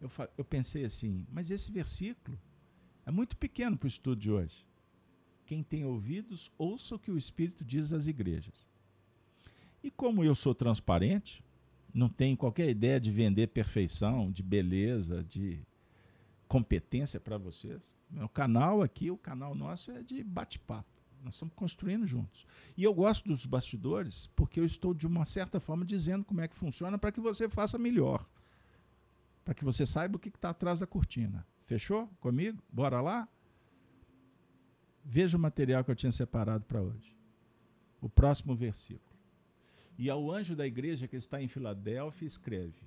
eu, eu pensei assim: mas esse versículo é muito pequeno para o estudo de hoje. Quem tem ouvidos, ouça o que o Espírito diz às igrejas. E como eu sou transparente, não tenho qualquer ideia de vender perfeição, de beleza, de competência para vocês. O canal aqui, o canal nosso é de bate-papo. Nós estamos construindo juntos. E eu gosto dos bastidores porque eu estou, de uma certa forma, dizendo como é que funciona para que você faça melhor. Para que você saiba o que está atrás da cortina. Fechou comigo? Bora lá? Veja o material que eu tinha separado para hoje. O próximo versículo. E ao anjo da igreja que está em Filadélfia, escreve: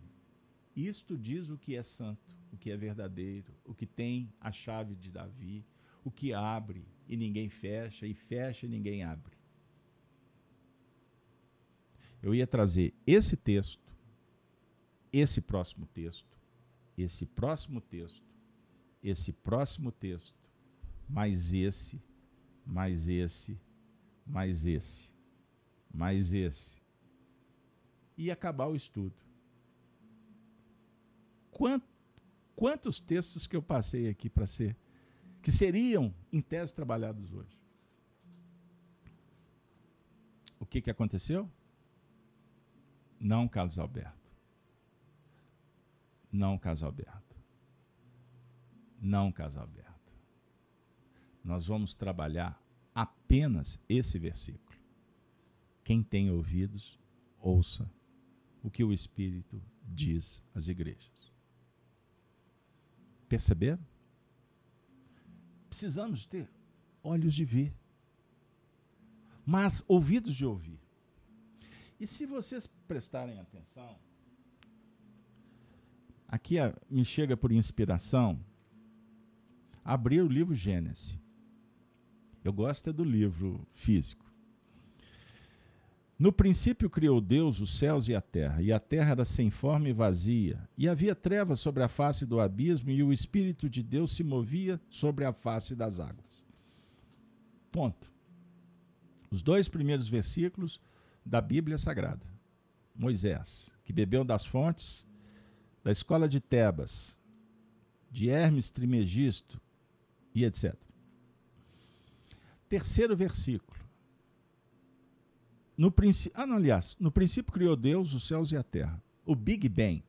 Isto diz o que é santo, o que é verdadeiro, o que tem a chave de Davi, o que abre e ninguém fecha, e fecha e ninguém abre. Eu ia trazer esse texto, esse próximo texto, esse próximo texto, esse próximo texto, mais esse, mais esse, mais esse, mais esse. E acabar o estudo. quantos textos que eu passei aqui para ser que seriam, em tese, trabalhados hoje. O que, que aconteceu? Não, Carlos Alberto. Não, Carlos Alberto. Não, Carlos Alberto. Nós vamos trabalhar apenas esse versículo. Quem tem ouvidos, ouça o que o Espírito diz às igrejas. Perceberam? Precisamos ter olhos de ver, mas ouvidos de ouvir. E se vocês prestarem atenção, aqui me chega por inspiração abrir o livro Gênesis. Eu gosto é do livro físico. No princípio criou Deus os céus e a terra, e a terra era sem forma e vazia, e havia trevas sobre a face do abismo, e o Espírito de Deus se movia sobre a face das águas. Ponto. Os dois primeiros versículos da Bíblia Sagrada. Moisés, que bebeu das fontes da escola de Tebas, de Hermes Trimegisto e etc. Terceiro versículo. No princípio, ah, não, aliás, no princípio criou Deus os céus e a terra. O Big Bang.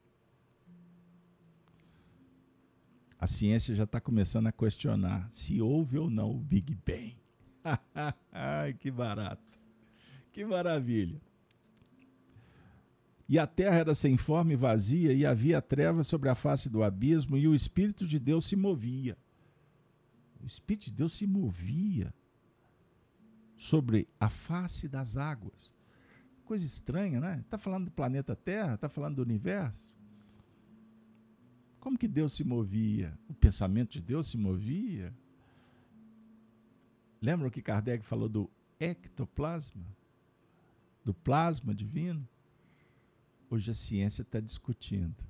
A ciência já está começando a questionar se houve ou não o Big Bang. Ai, que barato. Que maravilha. E a terra era sem forma e vazia, e havia trevas sobre a face do abismo, e o Espírito de Deus se movia. O Espírito de Deus se movia sobre a face das águas. Coisa estranha, né? Está falando do planeta Terra, está falando do universo. Como que Deus se movia? O pensamento de Deus se movia? Lembra o que Kardec falou do ectoplasma? Do plasma divino? Hoje a ciência está discutindo.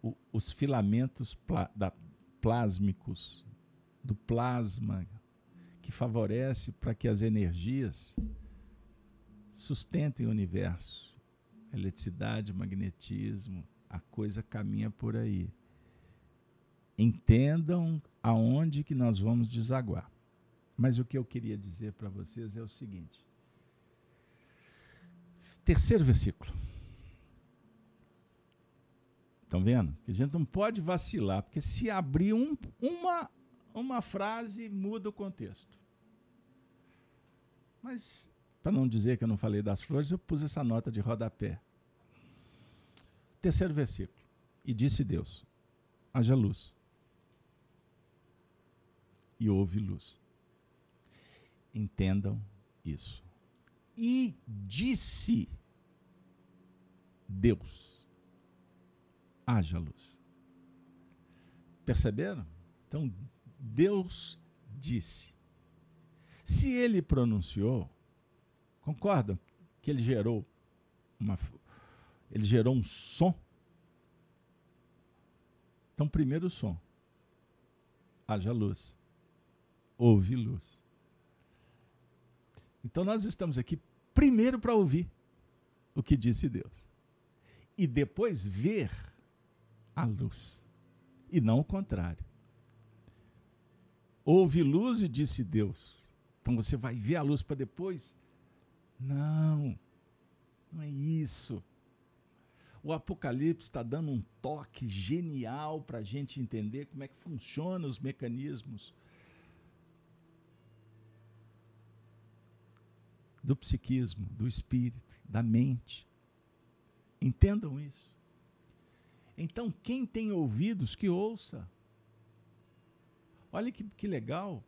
O, os filamentos pla, da, plásmicos, do plasma, que favorece para que as energias sustentem o universo. Eletricidade, magnetismo, a coisa caminha por aí. Entendam aonde que nós vamos desaguar. Mas o que eu queria dizer para vocês é o seguinte: Terceiro versículo. Estão vendo? Que a gente não pode vacilar, porque se abrir um, uma, uma frase, muda o contexto. Mas, para não dizer que eu não falei das flores, eu pus essa nota de rodapé. Terceiro versículo. E disse Deus: haja luz. E houve luz. Entendam isso. E disse Deus. Haja luz. Perceberam? Então, Deus disse. Se ele pronunciou, concordam que ele gerou uma ele gerou um som? Então, primeiro o som. Haja luz. Ouve luz. Então, nós estamos aqui primeiro para ouvir o que disse Deus e depois ver a luz, e não o contrário. Houve luz e disse Deus. Então você vai ver a luz para depois? Não, não é isso. O Apocalipse está dando um toque genial para a gente entender como é que funcionam os mecanismos do psiquismo, do espírito, da mente. Entendam isso. Então, quem tem ouvidos, que ouça. Olha que, que legal.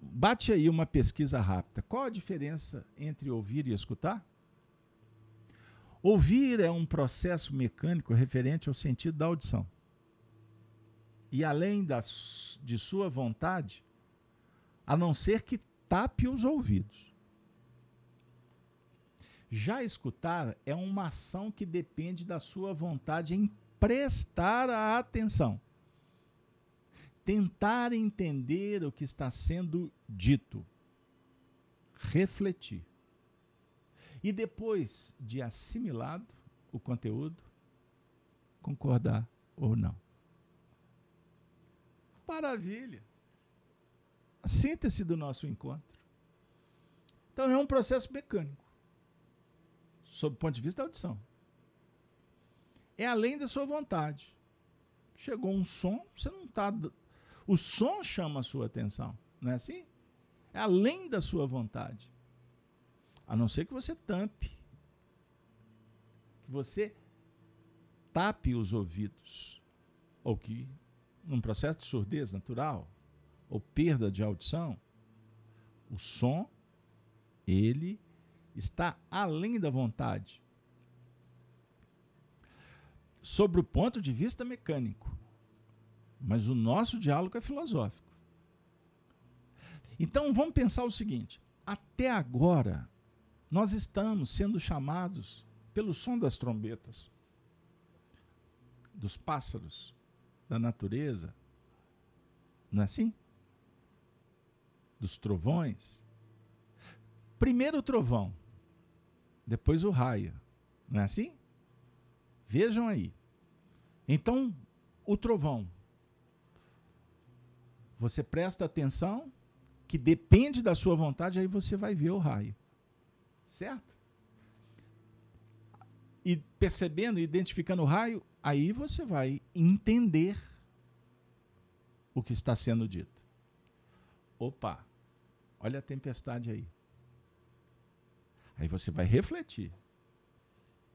Bate aí uma pesquisa rápida. Qual a diferença entre ouvir e escutar? Ouvir é um processo mecânico referente ao sentido da audição. E além das, de sua vontade, a não ser que tape os ouvidos. Já escutar é uma ação que depende da sua vontade em prestar a atenção. Tentar entender o que está sendo dito. Refletir. E depois de assimilado o conteúdo, concordar ou não. Maravilha! A síntese do nosso encontro. Então é um processo mecânico sob o ponto de vista da audição. É além da sua vontade. Chegou um som, você não está. O som chama a sua atenção, não é assim? É além da sua vontade. A não ser que você tampe. Que você tape os ouvidos. Ou que, num processo de surdez natural, ou perda de audição, o som, ele está além da vontade. Sobre o ponto de vista mecânico. Mas o nosso diálogo é filosófico. Então vamos pensar o seguinte: até agora, nós estamos sendo chamados pelo som das trombetas, dos pássaros, da natureza, não é assim? Dos trovões. Primeiro o trovão, depois o raia. Não é assim? Vejam aí. Então, o trovão. Você presta atenção, que depende da sua vontade, aí você vai ver o raio. Certo? E percebendo, identificando o raio, aí você vai entender o que está sendo dito. Opa, olha a tempestade aí. Aí você vai refletir.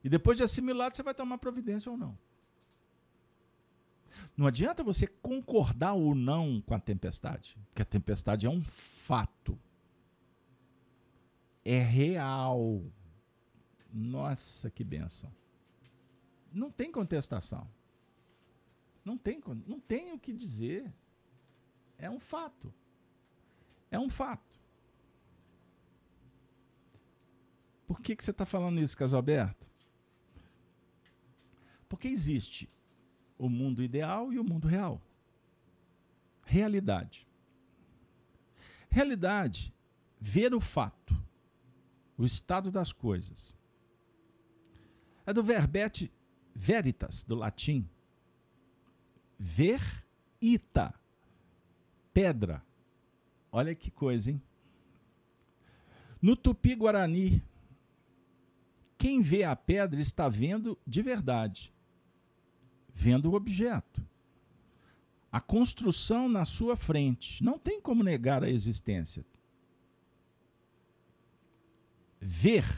E depois de assimilado, você vai tomar providência ou não. Não adianta você concordar ou não com a tempestade, porque a tempestade é um fato. É real. Nossa, que benção. Não tem contestação. Não tem, não tem o que dizer. É um fato. É um fato. Por que, que você está falando isso, Casalberto? Porque existe o mundo ideal e o mundo real. Realidade. Realidade, ver o fato, o estado das coisas. É do verbete veritas, do latim. Ver ita, pedra. Olha que coisa, hein? No tupi-guarani, quem vê a pedra está vendo de verdade, vendo o objeto. A construção na sua frente. Não tem como negar a existência. Verdade.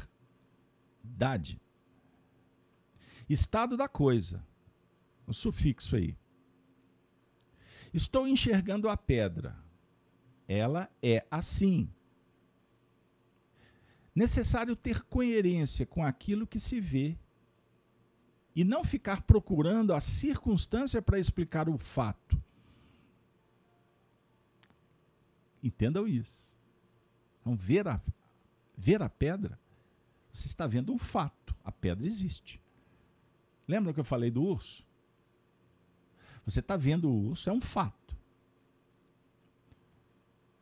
Estado da coisa. O sufixo aí. Estou enxergando a pedra. Ela é assim necessário ter coerência com aquilo que se vê e não ficar procurando a circunstância para explicar o fato. Entendam isso. Então, ver a, ver a pedra, você está vendo um fato. A pedra existe. Lembra que eu falei do urso? Você está vendo o urso, é um fato.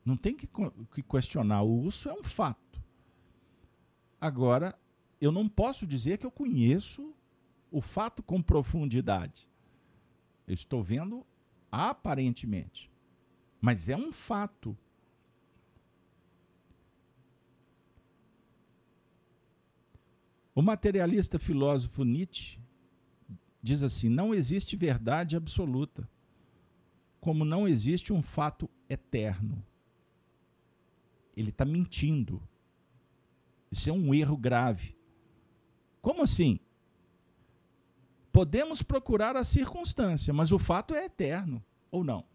Não tem que, que questionar. O urso é um fato. Agora, eu não posso dizer que eu conheço o fato com profundidade. Eu estou vendo aparentemente. Mas é um fato. O materialista filósofo Nietzsche diz assim: não existe verdade absoluta, como não existe um fato eterno. Ele está mentindo. Isso é um erro grave. Como assim? Podemos procurar a circunstância, mas o fato é eterno, ou não?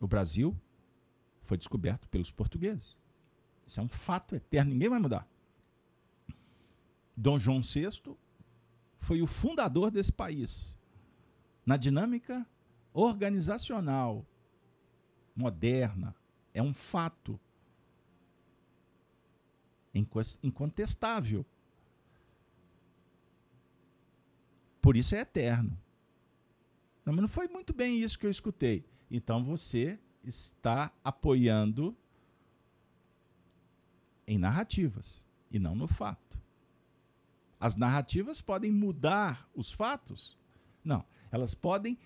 O Brasil foi descoberto pelos portugueses. Isso é um fato eterno, ninguém vai mudar. Dom João VI foi o fundador desse país. Na dinâmica organizacional moderna, é um fato incontestável. Por isso é eterno. Não, mas não foi muito bem isso que eu escutei. Então você está apoiando em narrativas e não no fato. As narrativas podem mudar os fatos? Não, elas podem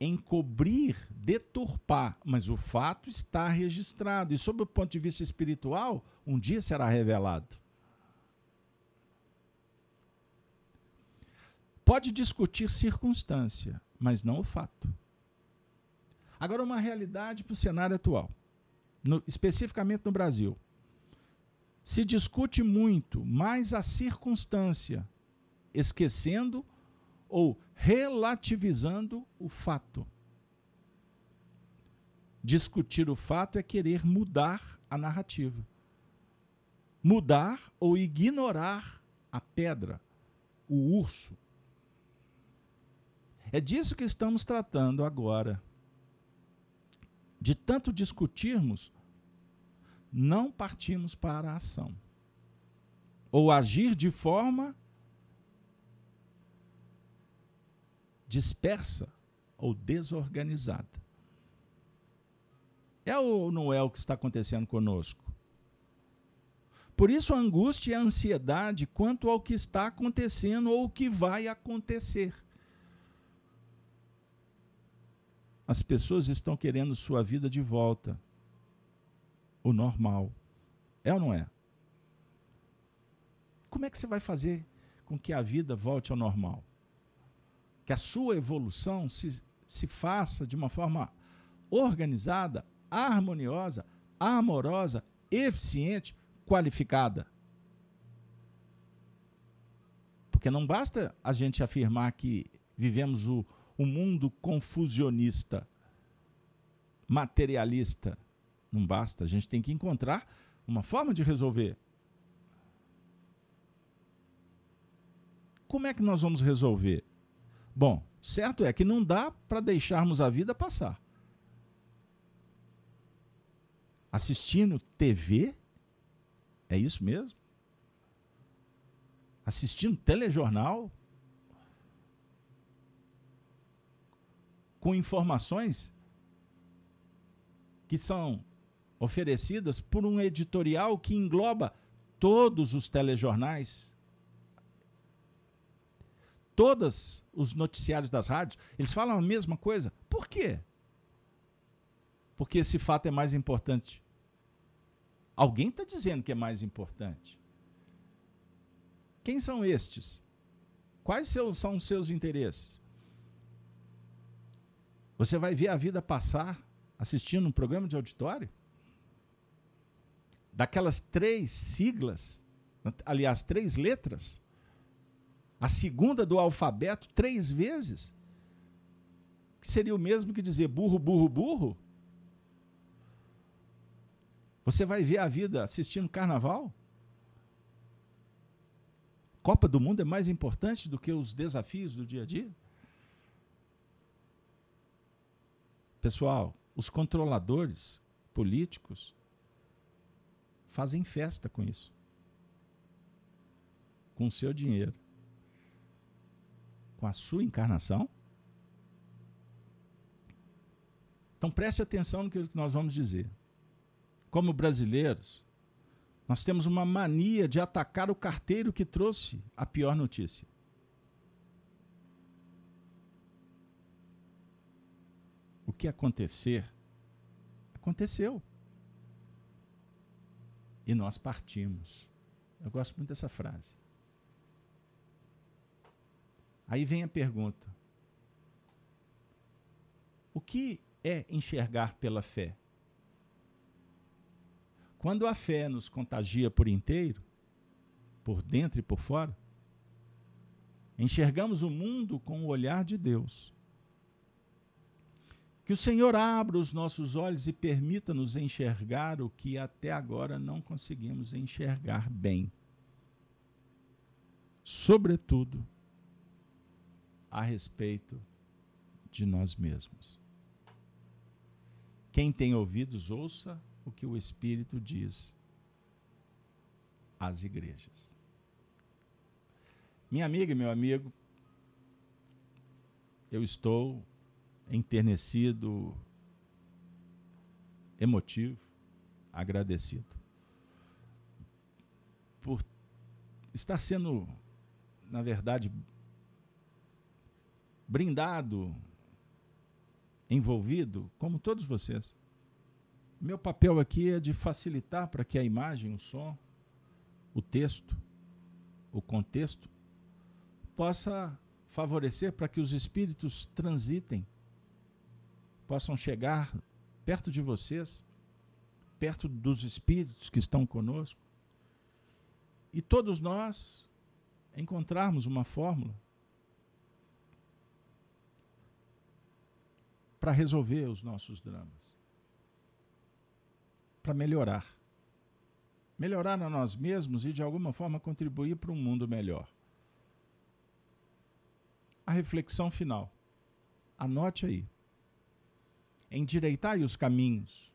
encobrir, deturpar, mas o fato está registrado. E, sob o ponto de vista espiritual, um dia será revelado. Pode discutir circunstância, mas não o fato. Agora, uma realidade para o cenário atual, no, especificamente no Brasil. Se discute muito mais a circunstância, esquecendo ou relativizando o fato. Discutir o fato é querer mudar a narrativa. Mudar ou ignorar a pedra, o urso. É disso que estamos tratando agora. De tanto discutirmos, não partimos para a ação. Ou agir de forma dispersa ou desorganizada. É ou não é o que está acontecendo conosco? Por isso a angústia e a ansiedade quanto ao que está acontecendo ou o que vai acontecer. As pessoas estão querendo sua vida de volta. O normal. É ou não é? Como é que você vai fazer com que a vida volte ao normal? Que a sua evolução se, se faça de uma forma organizada, harmoniosa, amorosa, eficiente, qualificada. Porque não basta a gente afirmar que vivemos o, o mundo confusionista, materialista. Não basta, a gente tem que encontrar uma forma de resolver. Como é que nós vamos resolver? Bom, certo é que não dá para deixarmos a vida passar. Assistindo TV? É isso mesmo? assistindo telejornal com informações que são oferecidas por um editorial que engloba todos os telejornais, todos os noticiários das rádios, eles falam a mesma coisa. Por quê? Porque esse fato é mais importante. Alguém está dizendo que é mais importante. Quem são estes? Quais são os seus interesses? Você vai ver a vida passar assistindo um programa de auditório? Daquelas três siglas, aliás, três letras, a segunda do alfabeto três vezes, que seria o mesmo que dizer burro, burro, burro? Você vai ver a vida assistindo carnaval? Copa do Mundo é mais importante do que os desafios do dia a dia? Pessoal, os controladores políticos fazem festa com isso. Com o seu dinheiro. Com a sua encarnação. Então preste atenção no que nós vamos dizer. Como brasileiros, nós temos uma mania de atacar o carteiro que trouxe a pior notícia. Que acontecer, aconteceu. E nós partimos. Eu gosto muito dessa frase. Aí vem a pergunta: o que é enxergar pela fé? Quando a fé nos contagia por inteiro, por dentro e por fora, enxergamos o mundo com o olhar de Deus. Que o Senhor abra os nossos olhos e permita-nos enxergar o que até agora não conseguimos enxergar bem. Sobretudo, a respeito de nós mesmos. Quem tem ouvidos, ouça o que o Espírito diz às igrejas. Minha amiga e meu amigo, eu estou enternecido, emotivo, agradecido. Por estar sendo, na verdade, brindado, envolvido, como todos vocês, meu papel aqui é de facilitar para que a imagem, o som, o texto, o contexto, possa favorecer para que os espíritos transitem, possam chegar perto de vocês, perto dos espíritos que estão conosco, e todos nós encontrarmos uma fórmula para resolver os nossos dramas para melhorar. Melhorar a nós mesmos e de alguma forma contribuir para um mundo melhor. A reflexão final. Anote aí. Endireitai os caminhos.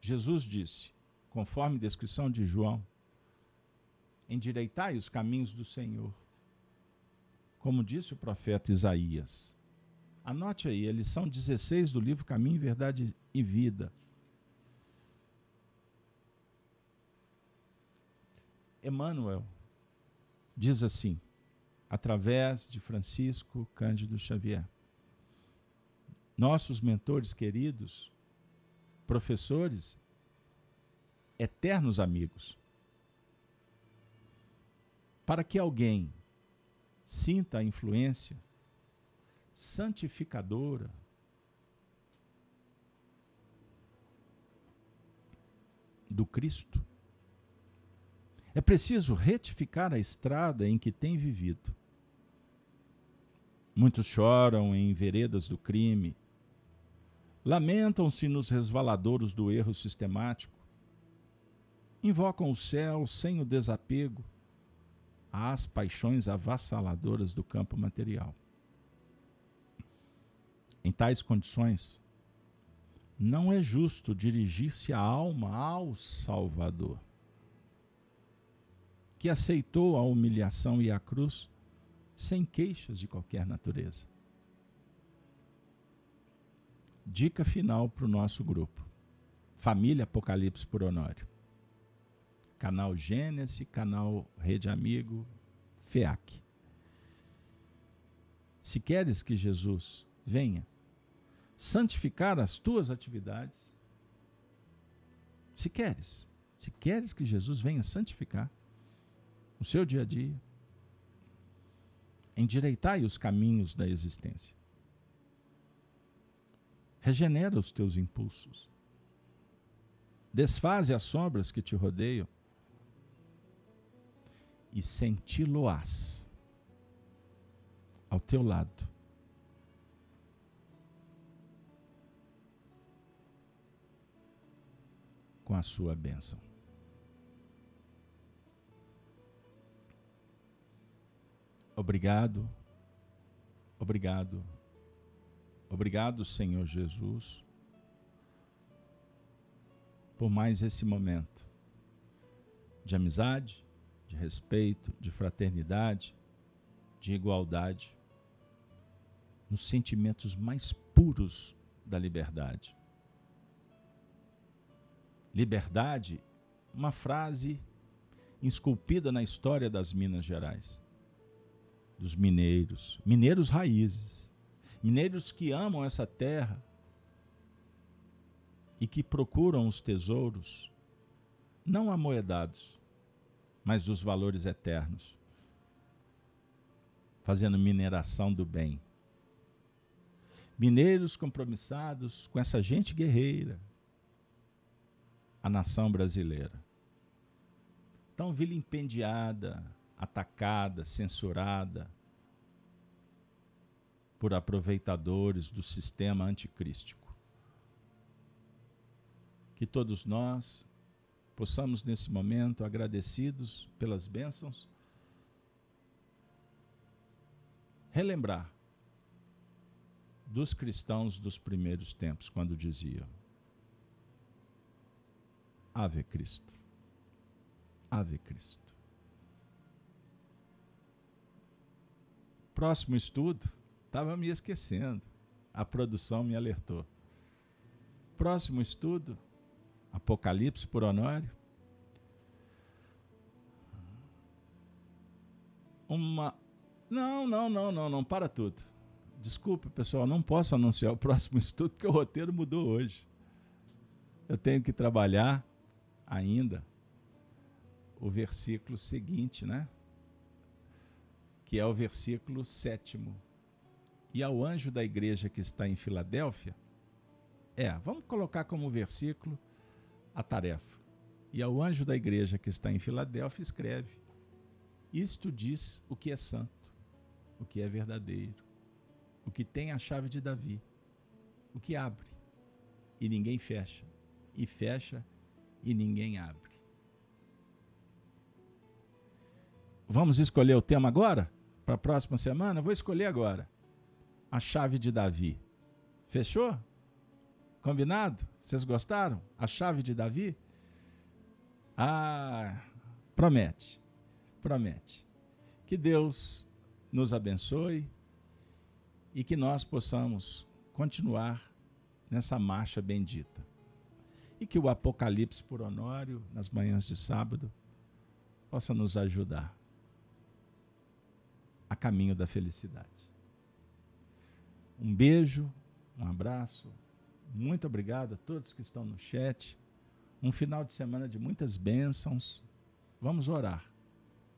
Jesus disse, conforme descrição de João, endireitai os caminhos do Senhor. Como disse o profeta Isaías. Anote aí, a lição 16 do livro Caminho, Verdade e Vida. Emmanuel diz assim, através de Francisco Cândido Xavier: nossos mentores queridos, professores, eternos amigos. Para que alguém sinta a influência santificadora do Cristo, é preciso retificar a estrada em que tem vivido. Muitos choram em veredas do crime, lamentam-se nos resvaladouros do erro sistemático, invocam o céu sem o desapego às paixões avassaladoras do campo material. Em tais condições, não é justo dirigir-se a alma ao Salvador, que aceitou a humilhação e a cruz sem queixas de qualquer natureza. Dica final para o nosso grupo: Família Apocalipse por Honório. Canal Gênesis, canal Rede Amigo, FEAC. Se queres que Jesus venha santificar as tuas atividades, se queres, se queres que Jesus venha santificar o seu dia a dia, endireitai os caminhos da existência. Regenera os teus impulsos. Desfaze as sombras que te rodeiam e senti-lo-ás ao teu lado. Com a sua bênção. Obrigado, obrigado, obrigado, Senhor Jesus, por mais esse momento de amizade, de respeito, de fraternidade, de igualdade, nos sentimentos mais puros da liberdade. Liberdade, uma frase esculpida na história das Minas Gerais dos mineiros, mineiros raízes, mineiros que amam essa terra e que procuram os tesouros, não amoedados, mas dos valores eternos, fazendo mineração do bem. Mineiros compromissados com essa gente guerreira, a nação brasileira. Tão vilipendiada, atacada, censurada por aproveitadores do sistema anticrístico. Que todos nós possamos, nesse momento, agradecidos pelas bênçãos, relembrar dos cristãos dos primeiros tempos, quando diziam: Ave Cristo, Ave Cristo. Próximo estudo, estava me esquecendo. A produção me alertou. Próximo estudo, Apocalipse por Honório. Uma. Não, não, não, não, não, para tudo. Desculpe, pessoal, não posso anunciar o próximo estudo porque o roteiro mudou hoje. Eu tenho que trabalhar ainda o versículo seguinte, né? que é o versículo sétimo. E ao anjo da igreja que está em Filadélfia, é, vamos colocar como versículo a tarefa. E ao anjo da igreja que está em Filadélfia, escreve: Isto diz o que é santo, o que é verdadeiro, o que tem a chave de Davi, o que abre e ninguém fecha, e fecha e ninguém abre. Vamos escolher o tema agora? para a próxima semana, vou escolher agora a chave de Davi. Fechou? Combinado? Vocês gostaram? A chave de Davi? Ah, promete. Promete. Que Deus nos abençoe e que nós possamos continuar nessa marcha bendita. E que o Apocalipse por Honório, nas manhãs de sábado, possa nos ajudar a caminho da felicidade. Um beijo Um abraço. Muito obrigado a todos que estão no chat. Um final de semana de muitas bênçãos. Vamos orar.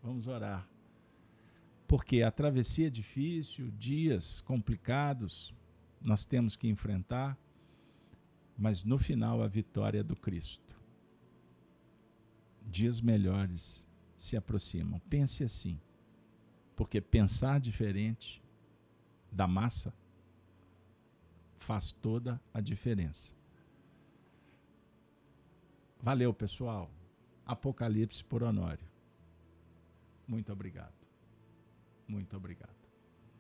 Vamos orar. Porque a travessia é difícil, dias complicados, nós temos que enfrentar, mas no final a vitória é do Cristo. Dias melhores se aproximam. Pense assim, porque pensar diferente da massa faz toda a diferença. Valeu, pessoal. Apocalipse por Honório. Muito obrigado. Muito obrigado.